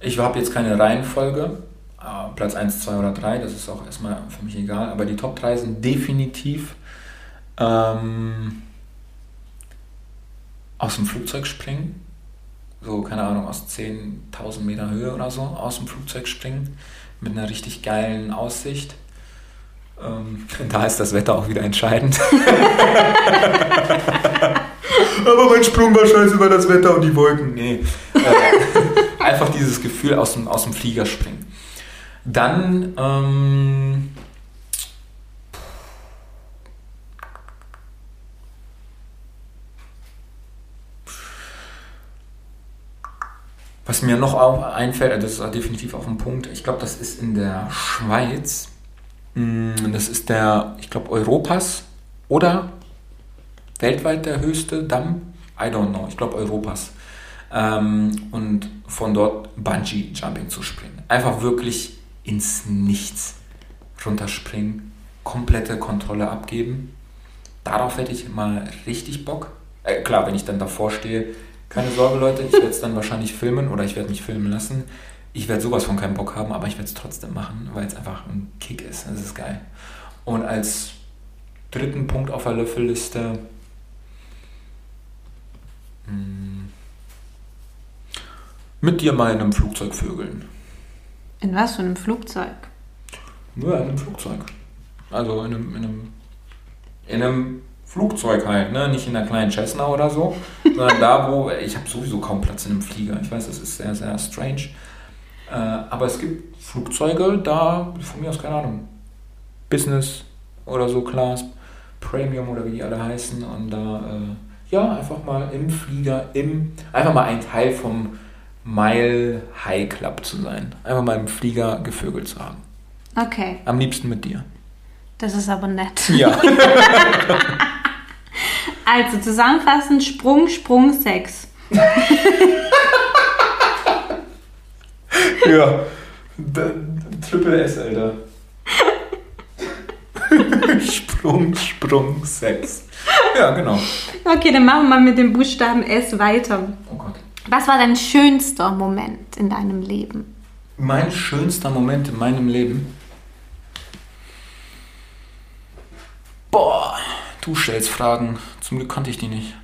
Ich habe jetzt keine Reihenfolge, äh, Platz 1, 2 oder 3, das ist auch erstmal für mich egal, aber die Top 3 sind definitiv ähm, aus dem Flugzeug springen, so keine Ahnung, aus 10.000 Meter Höhe oder so, aus dem Flugzeug springen, mit einer richtig geilen Aussicht. Ähm, (laughs) da ist das Wetter auch wieder entscheidend. (laughs) Aber mein Sprung war scheiße über das Wetter und die Wolken. Nee. (laughs) Einfach dieses Gefühl aus dem, aus dem Flieger springen. Dann, ähm, was mir noch einfällt, das ist definitiv auf dem Punkt, ich glaube, das ist in der Schweiz. Mm, Das ist der, ich glaube, Europas oder weltweit der höchste Damm. I don't know, ich glaube Europas. Ähm, und von dort Bungee Jumping zu springen. Einfach wirklich ins Nichts runterspringen, komplette Kontrolle abgeben. Darauf hätte ich mal richtig Bock. Äh, klar, wenn ich dann davor stehe, keine Sorge, Leute, ich werde es dann wahrscheinlich filmen oder ich werde mich filmen lassen. Ich werde sowas von keinen Bock haben, aber ich werde es trotzdem machen, weil es einfach ein Kick ist. Das ist geil. Und als dritten Punkt auf der Löffelliste hm, mit dir mal in einem Flugzeug vögeln. In was für einem Flugzeug? Nur in einem Flugzeug. Also in einem, in einem, in einem Flugzeug halt, ne? Nicht in einer kleinen Cessna oder so, (laughs) sondern da, wo ich habe sowieso kaum Platz in einem Flieger. Ich weiß, das ist sehr, sehr strange. Äh, aber es gibt Flugzeuge, da von mir aus keine Ahnung. Business oder so, Class, Premium oder wie die alle heißen. Und da, äh, ja, einfach mal im Flieger, im, einfach mal ein Teil vom Mile High Club zu sein. Einfach mal im Flieger gevögelt zu haben. Okay, Am liebsten mit dir. das ist aber nett. Ja. (laughs) Also zusammenfassend, Sprung, Sprung, Sex. (laughs) ja. Triple S, Alter. (laughs) Sprung, Sprung, Sex. Ja, genau. Okay, dann machen wir mal mit dem Buchstaben S weiter. Oh Gott. Was war dein schönster Moment in deinem Leben? Mein schönster Moment in meinem Leben. Boah, du stellst Fragen. Zum Glück kannte ich die nicht.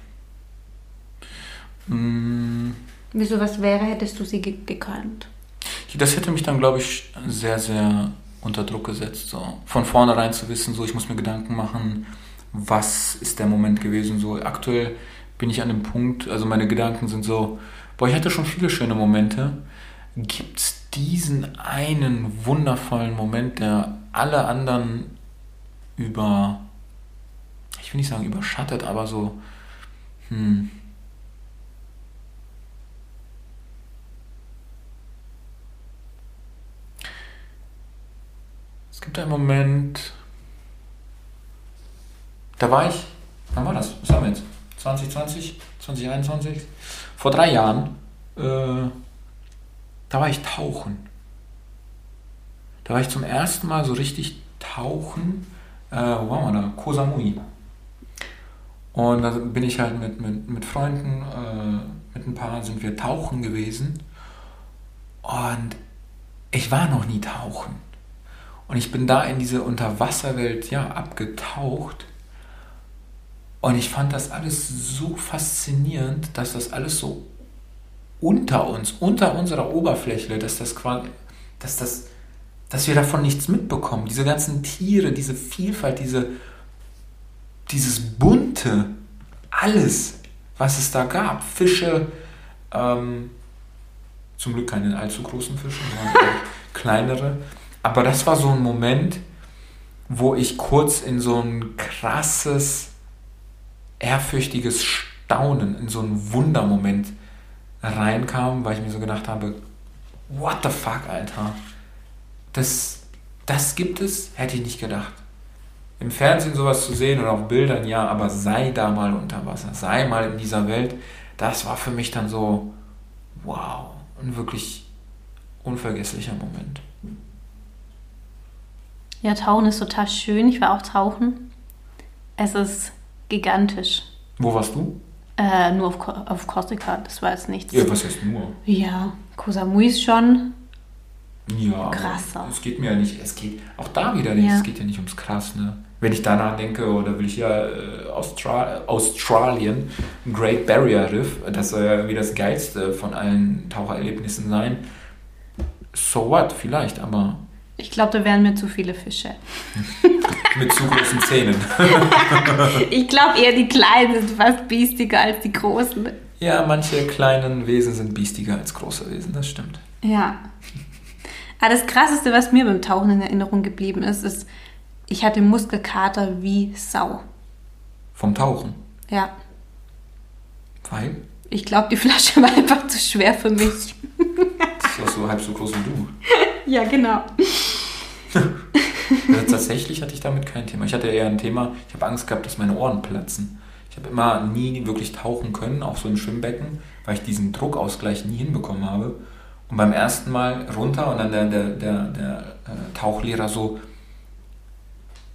Mm, Wieso was wäre, hättest du sie ge gekannt? Das hätte mich dann, glaube ich, sehr, sehr unter Druck gesetzt. So. Von vornherein zu wissen, so ich muss mir Gedanken machen, was ist der Moment gewesen. So aktuell bin ich an dem Punkt, also meine Gedanken sind so, boah, ich hatte schon viele schöne Momente. Gibt es diesen einen wundervollen Moment, der alle anderen über, ich will nicht sagen überschattet, aber so, hm, Es gibt einen Moment, da war ich, wann war das? Was haben wir jetzt? 2020? 2021? Vor drei Jahren, äh, da war ich tauchen. Da war ich zum ersten Mal so richtig tauchen. Äh, wo waren wir da? Koh Samui. Und da bin ich halt mit, mit, mit Freunden, äh, mit ein paar sind wir tauchen gewesen. Und ich war noch nie tauchen. Und ich bin da in diese Unterwasserwelt ja abgetaucht. Und ich fand das alles so faszinierend, dass das alles so unter uns, unter unserer Oberfläche, dass das quasi, dass das, dass wir davon nichts mitbekommen. Diese ganzen Tiere, diese Vielfalt, diese, dieses bunte, alles, was es da gab, Fische, ähm, zum Glück keine allzu großen Fische, sondern (laughs) kleinere. Aber das war so ein Moment, wo ich kurz in so ein krasses, ehrfürchtiges Staunen, in so einen Wundermoment reinkam, weil ich mir so gedacht habe, what the fuck, Alter? Das, das gibt es? Hätte ich nicht gedacht. Im Fernsehen sowas zu sehen oder auf Bildern, ja, aber sei da mal unter Wasser, sei mal in dieser Welt, das war für mich dann so, wow, ein wirklich unvergesslicher Moment. Ja, Tauchen ist total schön. Ich war auch tauchen. Es ist gigantisch. Wo warst du? Äh, nur auf, Ko- auf Korsika, das war jetzt nichts. Ja, was heißt nur? Ja, Koh Samui ist schon. Ja, Krasser. Es geht mir ja nicht, es geht auch da wieder nicht, Ja. es geht ja nicht ums Krass, ne? Wenn ich danach denke, oder will ich ja äh, Austra Australien, Great Barrier Reef, das soll ja wie das geilste von allen Tauchererlebnissen sein. So what, vielleicht, aber Ich glaube, da wären mir zu viele Fische. (laughs) mit zu großen Zähnen. (laughs) Ich glaube eher, die Kleinen sind fast biestiger als die Großen. Ja, manche kleinen Wesen sind biestiger als große Wesen, das stimmt. Ja. Aber das Krasseste, was mir beim Tauchen in Erinnerung geblieben ist, ist, ich hatte Muskelkater wie Sau. Vom Tauchen. Ja. Weil? Ich glaube, die Flasche (laughs) war einfach zu schwer für mich. Ist auch so halb so groß wie du. (laughs) Ja, genau. (laughs) Also (laughs) tatsächlich hatte ich damit kein Thema. Ich hatte eher ein Thema, ich habe Angst gehabt, dass meine Ohren platzen. Ich habe immer nie wirklich tauchen können, auch so im Schwimmbecken, weil ich diesen Druckausgleich nie hinbekommen habe. Und beim ersten Mal runter und dann der, der, der, der äh, Tauchlehrer so,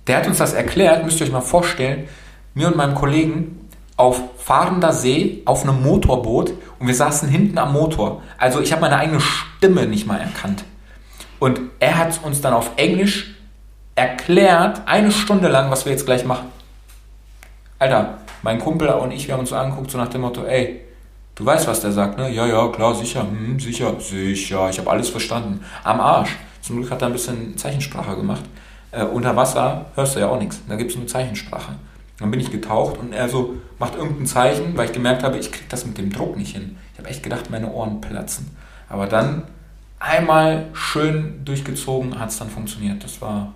der hat uns das erklärt, müsst ihr euch mal vorstellen, mir und meinem Kollegen auf fahrender See auf einem Motorboot und wir saßen hinten am Motor. Also ich habe meine eigene Stimme nicht mal erkannt. Und er hat uns dann auf Englisch erklärt, eine Stunde lang, was wir jetzt gleich machen. Alter, mein Kumpel und ich, wir haben uns so angeguckt, so nach dem Motto, ey, du weißt, was der sagt, ne? Ja, ja, klar, sicher, hm, sicher, sicher, ich habe alles verstanden. Am Arsch. Zum Glück hat er ein bisschen Zeichensprache gemacht. Äh, unter Wasser hörst du ja auch nichts, da gibt es nur Zeichensprache. Dann bin ich getaucht und er so macht irgendein Zeichen, weil ich gemerkt habe, ich krieg das mit dem Druck nicht hin. Ich habe echt gedacht, meine Ohren platzen. Aber dann einmal schön durchgezogen, hat es dann funktioniert. Das war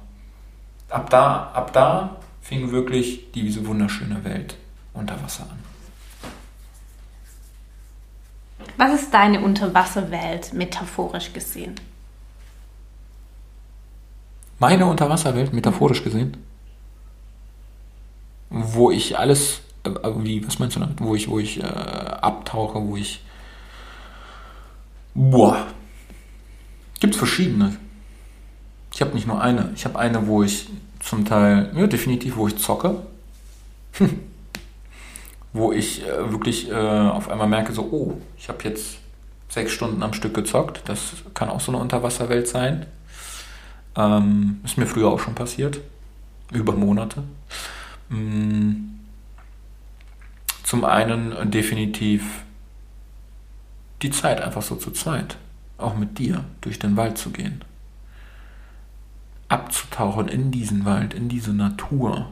ab da, ab da fing wirklich diese wunderschöne Welt unter Wasser an. Was ist deine Unterwasserwelt metaphorisch gesehen? Meine Unterwasserwelt, metaphorisch gesehen, wo ich alles, äh, wie, was meinst du damit? Wo ich, wo ich äh, abtauche, wo ich, boah, gibt verschiedene. Ich habe nicht nur eine. Ich habe eine, wo ich zum Teil, ja, definitiv, wo ich zocke. (laughs) wo ich äh, wirklich äh, auf einmal merke, so, oh, ich habe jetzt sechs Stunden am Stück gezockt. Das kann auch so eine Unterwasserwelt sein. Ähm, ist mir früher auch schon passiert. Über Monate. Mm. Zum einen definitiv die Zeit einfach so zu zweit. Auch mit dir durch den Wald zu gehen. Abzutauchen in diesen Wald, in diese Natur.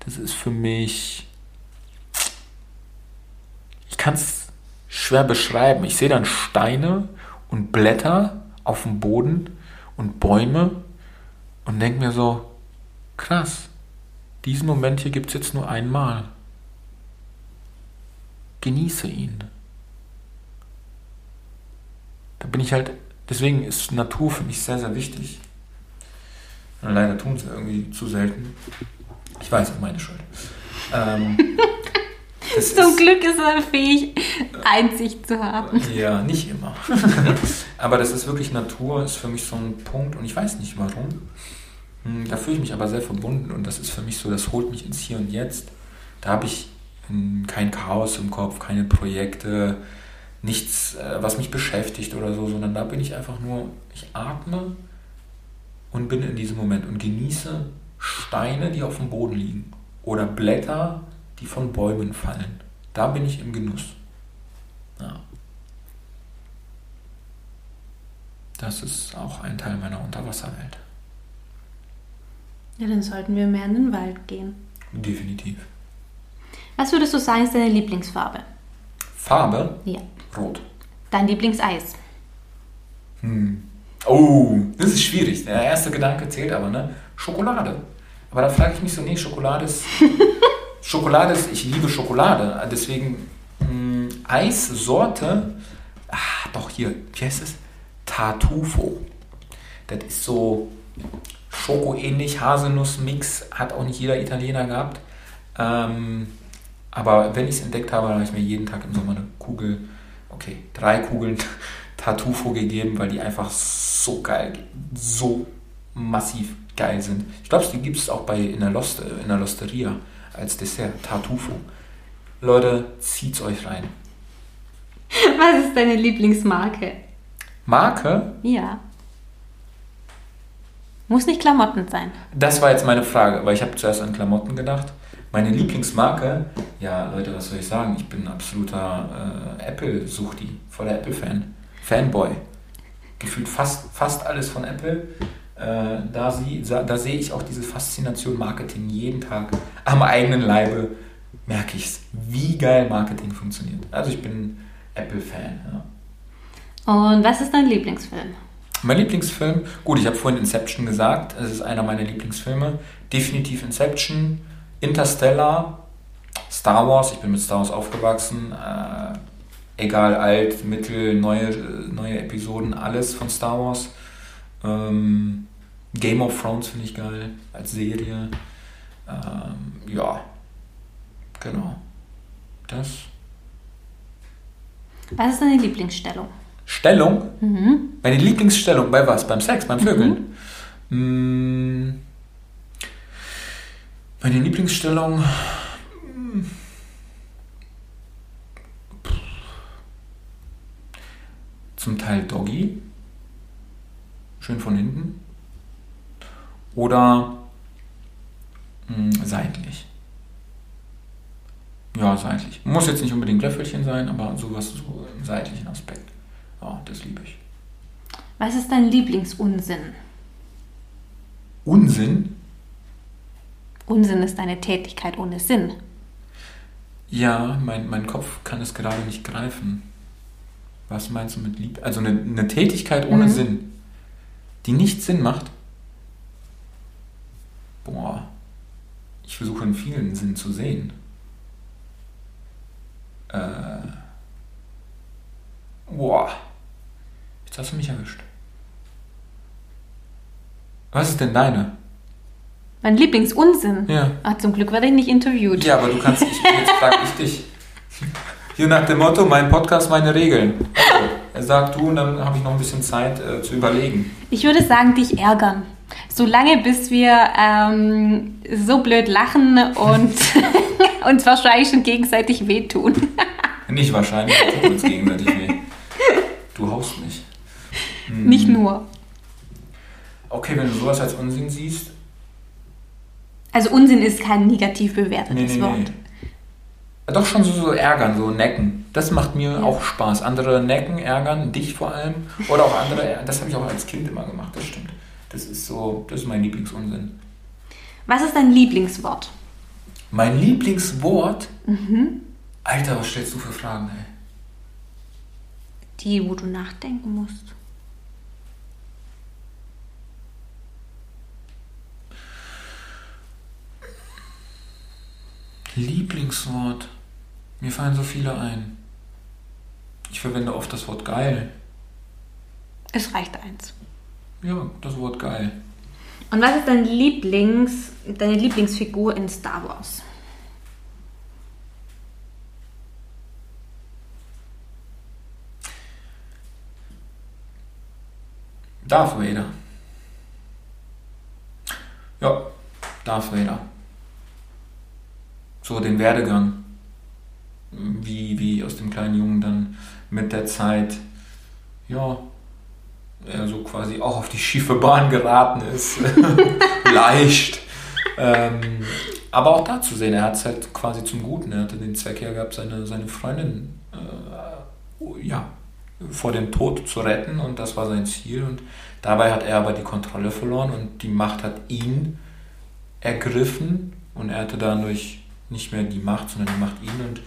Das ist für mich. Ich kann es schwer beschreiben. Ich sehe dann Steine und Blätter auf dem Boden und Bäume und denke mir so, krass, diesen Moment hier gibt es jetzt nur einmal. Genieße ihn. Da bin ich halt, deswegen ist Natur für mich sehr, sehr wichtig. Und leider tun sie irgendwie zu selten. Ich weiß, meine Schuld. Ähm, (laughs) Zum ist- Glück ist er fähig, Einsicht zu haben. ja, nicht immer. (laughs) aber das ist wirklich Natur, ist für mich so ein Punkt und ich weiß nicht warum. Hm, Da fühle ich mich aber sehr verbunden und das ist für mich so, das holt mich ins Hier und Jetzt. Da habe ich hm, kein Chaos im Kopf, keine Projekte, nichts, äh, was mich beschäftigt oder so, sondern da bin ich einfach nur, ich atme und bin in diesem Moment und genieße Steine, die auf dem Boden liegen oder Blätter, die von Bäumen fallen. Da bin ich im Genuss. Ja. Das ist auch ein Teil meiner Unterwasserwelt. Ja, dann sollten wir mehr in den Wald gehen. Definitiv. Was würdest du sagen, ist deine Lieblingsfarbe? Farbe? Ja. Rot. Dein Lieblingseis? Hm. Oh, das ist schwierig. Der erste Gedanke zählt aber, ne? Schokolade. Aber da frage ich mich so, nee, Schokolade ist. (laughs) Schokolade ist, ich liebe Schokolade. Deswegen mh, Eissorte. Ah, doch hier, wie heißt es? Tartufo. Das ist so Schoko-ähnlich, Haselnuss-Mix. Hat auch nicht jeder Italiener gehabt. Ähm, aber wenn ich es entdeckt habe, dann habe ich mir jeden Tag im Sommer eine Kugel okay, drei Kugeln (laughs) Tartufo gegeben, weil die einfach so geil, so massiv geil sind. Ich glaube, die gibt es auch bei in der, Lost, in der Losteria als Dessert, Tartufo. Leute, zieht's euch rein. (laughs) Was ist deine Lieblingsmarke? Marke? Ja. Muss nicht Klamotten sein. Das war jetzt meine Frage, weil ich habe zuerst an Klamotten gedacht. Meine Lieblingsmarke, ja Leute, was soll ich sagen? Ich bin ein absoluter äh, Apple-Suchti, voller Apple-Fan. Fanboy. Gefühlt fast, fast alles von Apple. Äh, da, sie, da sehe ich auch diese Faszination Marketing jeden Tag am eigenen Leibe. Merke ich es, wie geil Marketing funktioniert. Also ich bin Apple-Fan. Ja. Und was ist dein Lieblingsfilm? Mein Lieblingsfilm, gut, ich habe vorhin Inception gesagt, es ist einer meiner Lieblingsfilme. Definitiv Inception, Interstellar, Star Wars, ich bin mit Star Wars aufgewachsen. Äh, egal alt, mittel, neue, neue Episoden, alles von Star Wars. Ähm, Game of Thrones finde ich geil als Serie. Ähm, ja, genau. Das. Was ist deine Lieblingsstellung? Stellung? Mhm. Meine Lieblingsstellung bei was? Beim Sex, beim Vögeln? Mhm. Mm. Meine Lieblingsstellung. Zum Teil Doggy. Schön von hinten. Oder mh, hm, seitlich. Ja, seitlich. Muss jetzt nicht unbedingt Löffelchen sein, aber sowas so im seitlichen Aspekt. Ja, das liebe ich. Was ist dein Lieblingsunsinn? Unsinn? Unsinn ist eine Tätigkeit ohne Sinn. Ja, mein, mein Kopf kann es gerade nicht greifen. Was meinst du mit Lieb? Also eine, eine Tätigkeit ohne mhm. Sinn, die nicht Sinn macht? Boah, ich versuche in vielen Sinn zu sehen. Äh, boah, jetzt hast du mich erwischt. Was ist denn deine? Mein Lieblingsunsinn? Ja. Ach, zum Glück werde ich nicht interviewt. Ja, aber du kannst, ich, (laughs) jetzt frage ich dich. Hier nach dem Motto, mein Podcast, meine Regeln. Also, sag du und dann habe ich noch ein bisschen Zeit äh, zu überlegen. Ich würde sagen, dich ärgern. Solange bis wir ähm, so blöd lachen und (laughs) uns wahrscheinlich schon gegenseitig wehtun. Nicht wahrscheinlich, wir tun uns gegenseitig weh. (laughs) Du haust mich. Hm. Nicht nur. Okay, wenn du sowas als Unsinn siehst. Also Unsinn ist kein negativ bewertetes nee, nee, Wort. Nee. Doch schon so, so ärgern, so necken. Das macht mir ja. auch Spaß. Andere necken, ärgern, dich vor allem. Oder auch andere, das habe ich auch als Kind immer gemacht, das stimmt. Das ist so, das ist mein Lieblingsunsinn. Was ist dein Lieblingswort? Mein Lieblingswort? Mhm. Alter, was stellst du für Fragen, ey? Die, wo du nachdenken musst. Lieblingswort. Mir fallen so viele ein. Ich verwende oft das Wort geil. Es reicht eins. Ja, das Wort geil. Und was ist dein Lieblings, deine Lieblingsfigur in Star Wars? Darth Vader. Ja, Darth Vader. So den Werdegang. Wie, wie aus dem kleinen Jungen dann mit der Zeit, ja, er so quasi auch auf die schiefe Bahn geraten ist. (laughs) Leicht. Ähm, aber auch da zu sehen, er hat es halt quasi zum Guten. Er hatte den Zweck ja gehabt, seine, seine Freundin äh, ja, vor dem Tod zu retten und das war sein Ziel. Und dabei hat er aber die Kontrolle verloren und die Macht hat ihn ergriffen und er hatte dadurch nicht mehr die Macht, sondern die Macht ihn und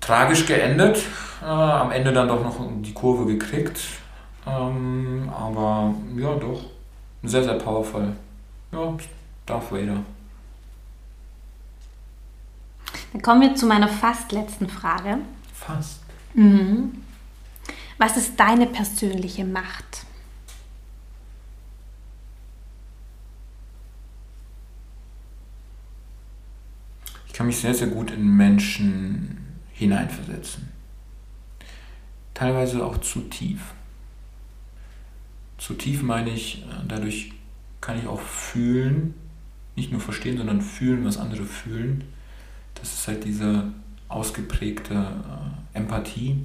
tragisch geendet. Äh, am Ende dann doch noch die Kurve gekriegt. Ähm, aber ja, doch. Sehr, sehr powerful. Ja, Darth Vader. Dann kommen wir zu meiner fast letzten Frage. Fast. Mhm. Was ist deine persönliche Macht? Kann mich sehr, sehr gut in Menschen hineinversetzen. teilweise auch zu tief. Zu tief meine ich, äh, dadurch kann ich auch fühlen, nicht nur verstehen, sondern fühlen, was andere fühlen. Das ist halt diese ausgeprägte äh, Empathie,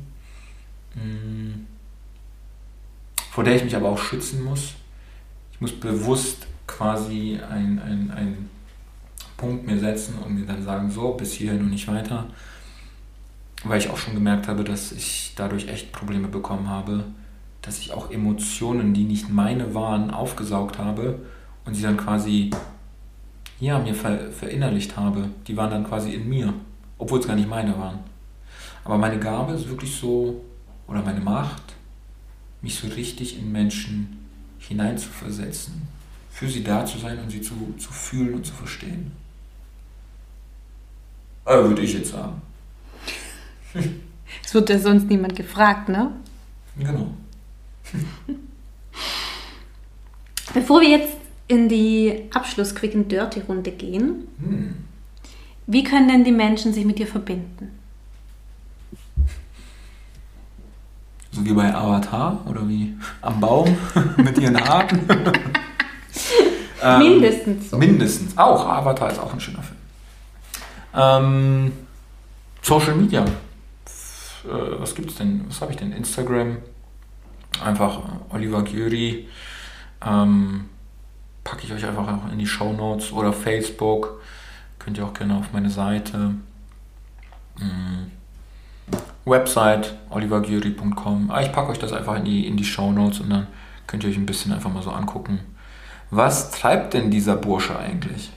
mm, vor der ich mich aber auch schützen muss. Ich muss bewusst quasi einen ein Punkt mir setzen und mir dann sagen, so, bis hierhin und nicht weiter. Weil ich auch schon gemerkt habe, dass ich dadurch echt Probleme bekommen habe, dass ich auch Emotionen, die nicht meine waren, aufgesaugt habe und sie dann quasi ja, mir ver verinnerlicht habe. Die waren dann quasi in mir, obwohl es gar nicht meine waren. Aber meine Gabe ist wirklich so, oder meine Macht, mich so richtig in Menschen hineinzuversetzen, für sie da zu sein und sie zu, zu fühlen und zu verstehen. Also würde ich jetzt sagen. Es wird ja sonst niemand gefragt, ne? Genau. Bevor wir jetzt in die Abschluss-Quick and Dirty-Runde gehen, hm. wie können denn die Menschen sich mit dir verbinden? So wie bei Avatar oder wie am Baum (laughs) mit ihren Haaren. (laughs) ähm, mindestens so. Mindestens. Auch Avatar ist auch ein schöner Film. Ähm, Social Media. Äh, was gibt's denn? Was habe ich denn? Instagram. Einfach Oliver Gyuri. Ähm, packe ich euch einfach auch in die Show Notes oder Facebook. Könnt ihr auch gerne auf meine Seite. Mhm. Website olivergyuri.com. Ah, ich packe euch das einfach in die, in die Show Notes und dann könnt ihr euch ein bisschen einfach mal so angucken. Was treibt denn dieser Bursche eigentlich?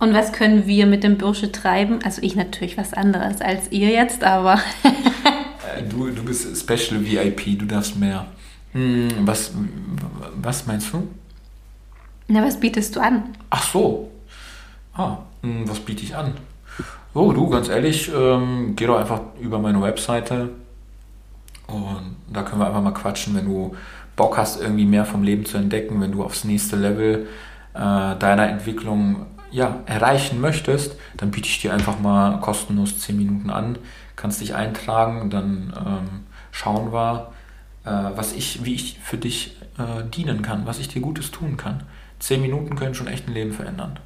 Und was können wir mit dem Bursche treiben? Also ich natürlich was anderes als ihr jetzt, aber. (laughs) Äh, du, du bist Special VIP, du darfst mehr. Hm, was, was meinst du? Na, was bietest du an? Ach so. Ah, hm, was biete ich an? Oh, du, ganz ehrlich, ähm, geh doch einfach über meine Webseite und da können wir einfach mal quatschen, wenn du Bock hast, irgendwie mehr vom Leben zu entdecken, wenn du aufs nächste Level äh, deiner Entwicklung ja, erreichen möchtest, dann biete ich dir einfach mal kostenlos 10 Minuten an, kannst dich eintragen, dann ähm, schauen wir, äh, was ich, wie ich für dich äh, dienen kann, was ich dir Gutes tun kann. 10 Minuten können schon echt ein Leben verändern.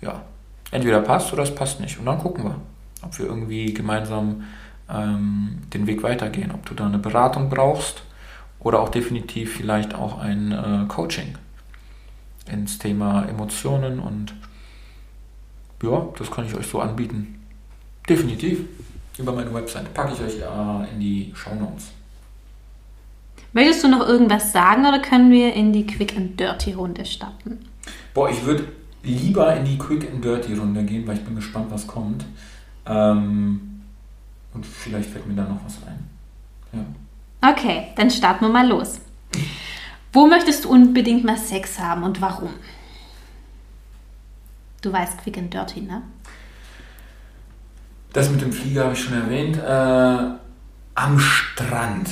Ja, entweder passt oder es passt nicht. Und dann gucken wir, ob wir irgendwie gemeinsam ähm, den Weg weitergehen, ob du da eine Beratung brauchst oder auch definitiv vielleicht auch ein äh, Coaching ins Thema Emotionen und ja, das kann ich euch so anbieten. Definitiv. Über meine Website. Packe ich euch äh, in die Show Notes. Möchtest du noch irgendwas sagen oder können wir in die Quick and Dirty Runde starten? Boah, ich würde lieber in die Quick and Dirty Runde gehen, weil ich bin gespannt, was kommt. Ähm, und vielleicht fällt mir da noch was ein. Ja. Okay, dann starten wir mal los. Wo möchtest du unbedingt mal Sex haben und warum? Du weißt Quick and Dirty, ne? Das mit dem Flieger habe ich schon erwähnt. Äh, am Strand.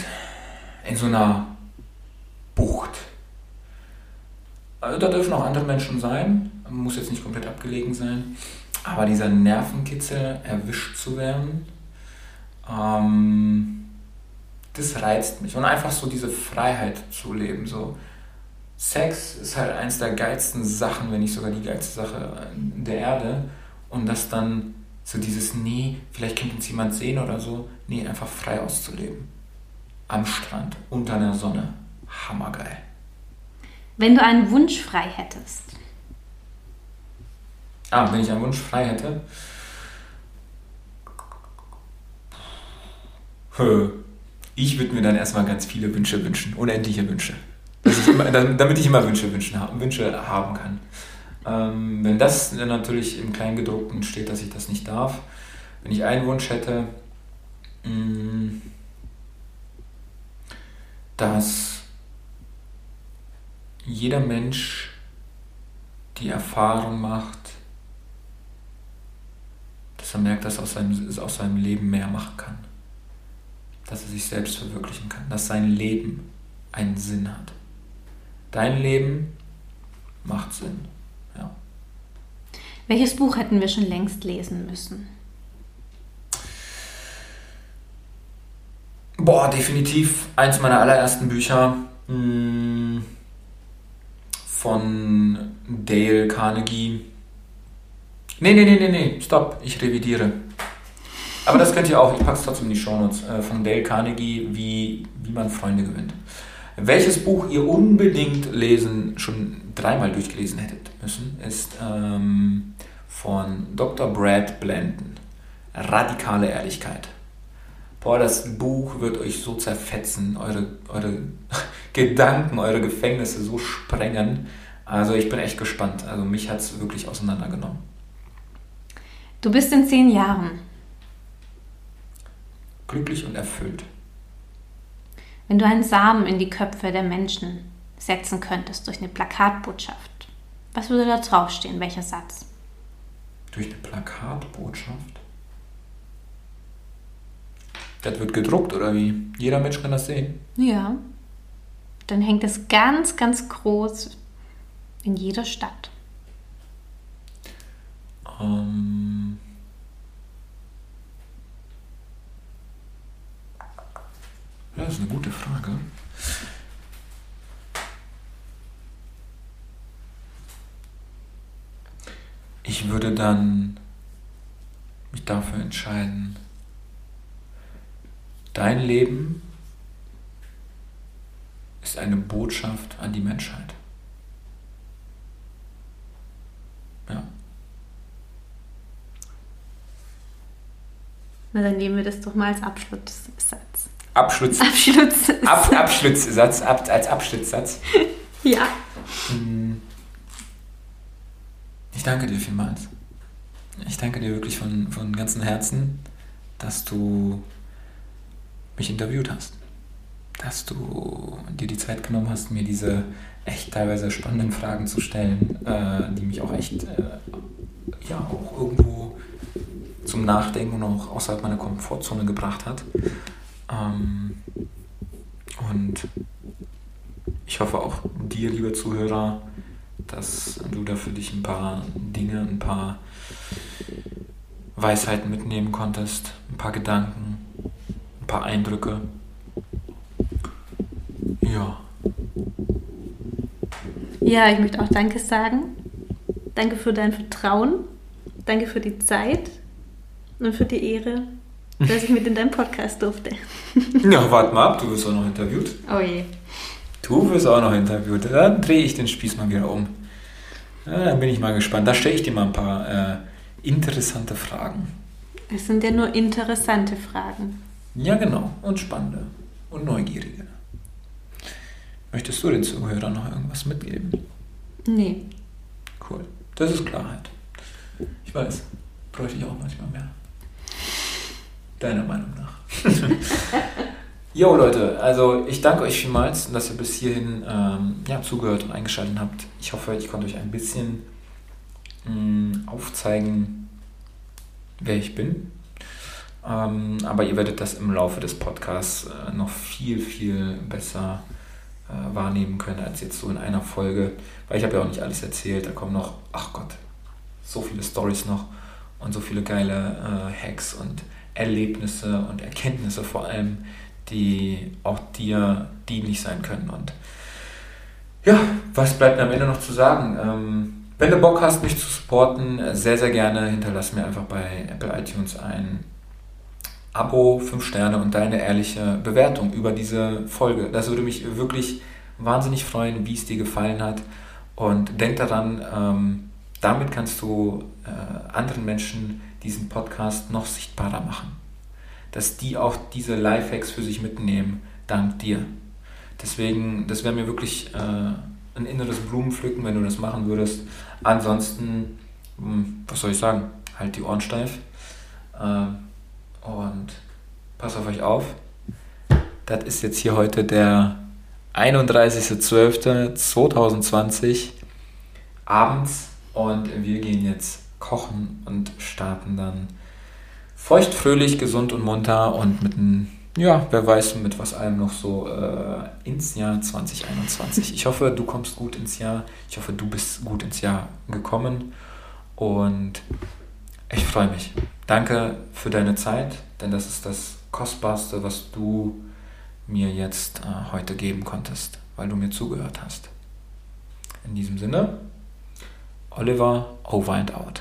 In so einer Bucht. Also da dürfen auch andere Menschen sein. Muss jetzt nicht komplett abgelegen sein. Aber dieser Nervenkitzel, erwischt zu werden, ähm, das reizt mich. Und einfach so diese Freiheit zu leben. So Sex ist halt eins der geilsten Sachen, wenn nicht sogar die geilste Sache der Erde. Und das dann so dieses, nee, vielleicht könnte uns jemand sehen oder so, nee, einfach frei auszuleben. Am Strand, unter der Sonne. Hammergeil. Wenn du einen Wunsch frei hättest. Ah, wenn ich einen Wunsch frei hätte. Ich würde mir dann erstmal ganz viele Wünsche wünschen, unendliche Wünsche ich immer, damit ich immer Wünsche, wünschen, Wünsche haben kann. Ähm, wenn das natürlich im Kleingedruckten steht, dass ich das nicht darf, wenn ich einen Wunsch hätte, mh, mm, dass jeder Mensch die Erfahrung macht, dass er merkt, dass er aus seinem, aus seinem Leben mehr machen kann. Dass er sich selbst verwirklichen kann, dass sein Leben einen Sinn hat. Dein Leben macht Sinn. Ja. Welches Buch hätten wir schon längst lesen müssen? Boah, definitiv eins meiner allerersten Bücher mh, hm, von Dale Carnegie. Nee, nee, nee, nee, nee, stopp, ich revidiere. Aber das könnt ihr auch, ich packe es trotzdem in die Shownotes, äh, von Dale Carnegie, wie, wie man Freunde gewinnt. Welches Buch ihr unbedingt lesen, schon dreimal durchgelesen hättet müssen, ist ähm, von Dr. Brad Blandon. Radikale Ehrlichkeit. Boah, das Buch wird euch so zerfetzen, eure, eure (laughs) Gedanken, eure Gefängnisse so sprengen. Also ich bin echt gespannt. Also mich hat es wirklich auseinandergenommen. Du bist in zehn Jahren. Glücklich und erfüllt. Wenn du einen Samen in die Köpfe der Menschen setzen könntest durch eine Plakatbotschaft, was würde da draufstehen? Welcher Satz? Durch eine Plakatbotschaft? Das wird gedruckt oder wie? Jeder Mensch kann das sehen? Ja. Dann hängt es ganz, ganz groß in jeder Stadt. Ähm ja, das ist eine gute Frage. Ich würde dann mich dafür entscheiden, dein Leben ist eine Botschaft an die Menschheit. Ja. Na, dann nehmen wir das doch mal als Abschlusssatz. Abschluss, Abschlusssatz. Ab, Abschlusssatz, ab, als Abschlusssatz. ja. Hm. Ich danke dir vielmals. Ich danke dir wirklich von, von ganzem Herzen, dass du mich interviewt hast. Dass du dir die Zeit genommen hast, mir diese echt teilweise spannenden Fragen zu stellen, äh, die mich auch echt äh, ja, auch irgendwo zum Nachdenken und auch außerhalb meiner Komfortzone gebracht hat. Ähm, und ich hoffe auch dir, lieber Zuhörer, dass du da für dich ein paar Dinge, ein paar Weisheiten mitnehmen konntest, ein paar Gedanken, ein paar Eindrücke. Ja. Ja, ich möchte auch Danke sagen. Danke für dein Vertrauen. Danke für die Zeit und für die Ehre, dass ich mit in deinem Podcast durfte. (laughs) Ja, warte mal ab, du wirst auch noch interviewt. Oh je. Du wirst auch noch interviewt. Dann drehe ich den Spieß mal wieder um. Ja, dann bin ich mal gespannt. Da stelle ich dir mal ein paar äh, interessante Fragen. Es sind ja nur interessante Fragen. Ja, genau. Und spannende und neugierige. Möchtest du den Zuhörern noch irgendwas mitgeben? Nee. Cool. Das ist Klarheit. Ich weiß. Bräuchte ich auch manchmal mehr. Deiner Meinung nach. (laughs) Jo Leute, also ich danke euch vielmals, dass ihr bis hierhin ähm, ja, zugehört und eingeschaltet habt. Ich hoffe, ich konnte euch ein bisschen mh, mm, aufzeigen, wer ich bin. Ähm, aber ihr werdet das im Laufe des Podcasts äh, noch viel, viel besser äh, wahrnehmen können als jetzt so in einer Folge. Weil ich habe ja auch nicht alles erzählt. Da kommen noch, ach Gott, so viele Stories noch und so viele geile äh, Hacks und Erlebnisse und Erkenntnisse vor allem die auch dir dienlich sein können. Und ja, was bleibt mir am Ende noch zu sagen? Ähm, wenn du Bock hast, mich zu supporten, sehr, sehr gerne hinterlass mir einfach bei Apple iTunes ein Abo, 5 Sterne und deine ehrliche Bewertung über diese Folge. Das würde mich wirklich wahnsinnig freuen, wie es dir gefallen hat. Und denk daran, ähm, damit kannst du äh, anderen Menschen diesen Podcast noch sichtbarer machen dass die auch diese Lifehacks für sich mitnehmen, dank dir. Deswegen, das wäre mir wirklich äh, ein inneres Blumenpflücken, wenn du das machen würdest. Ansonsten, hm, was soll ich sagen, halt die Ohren steif äh, und pass auf euch auf. Das ist jetzt hier heute der 31.12.2020 abends und wir gehen jetzt kochen und starten dann feucht, fröhlich, gesund und munter und mit einem, ja, wer weiß, mit was allem noch so äh, ins Jahr 2021. Ich hoffe, du kommst gut ins Jahr. Ich hoffe, du bist gut ins Jahr gekommen und ich freue mich. Danke für deine Zeit, denn das ist das Kostbarste, was du mir jetzt äh, heute geben konntest, weil du mir zugehört hast. In diesem Sinne, Oliver, over and out.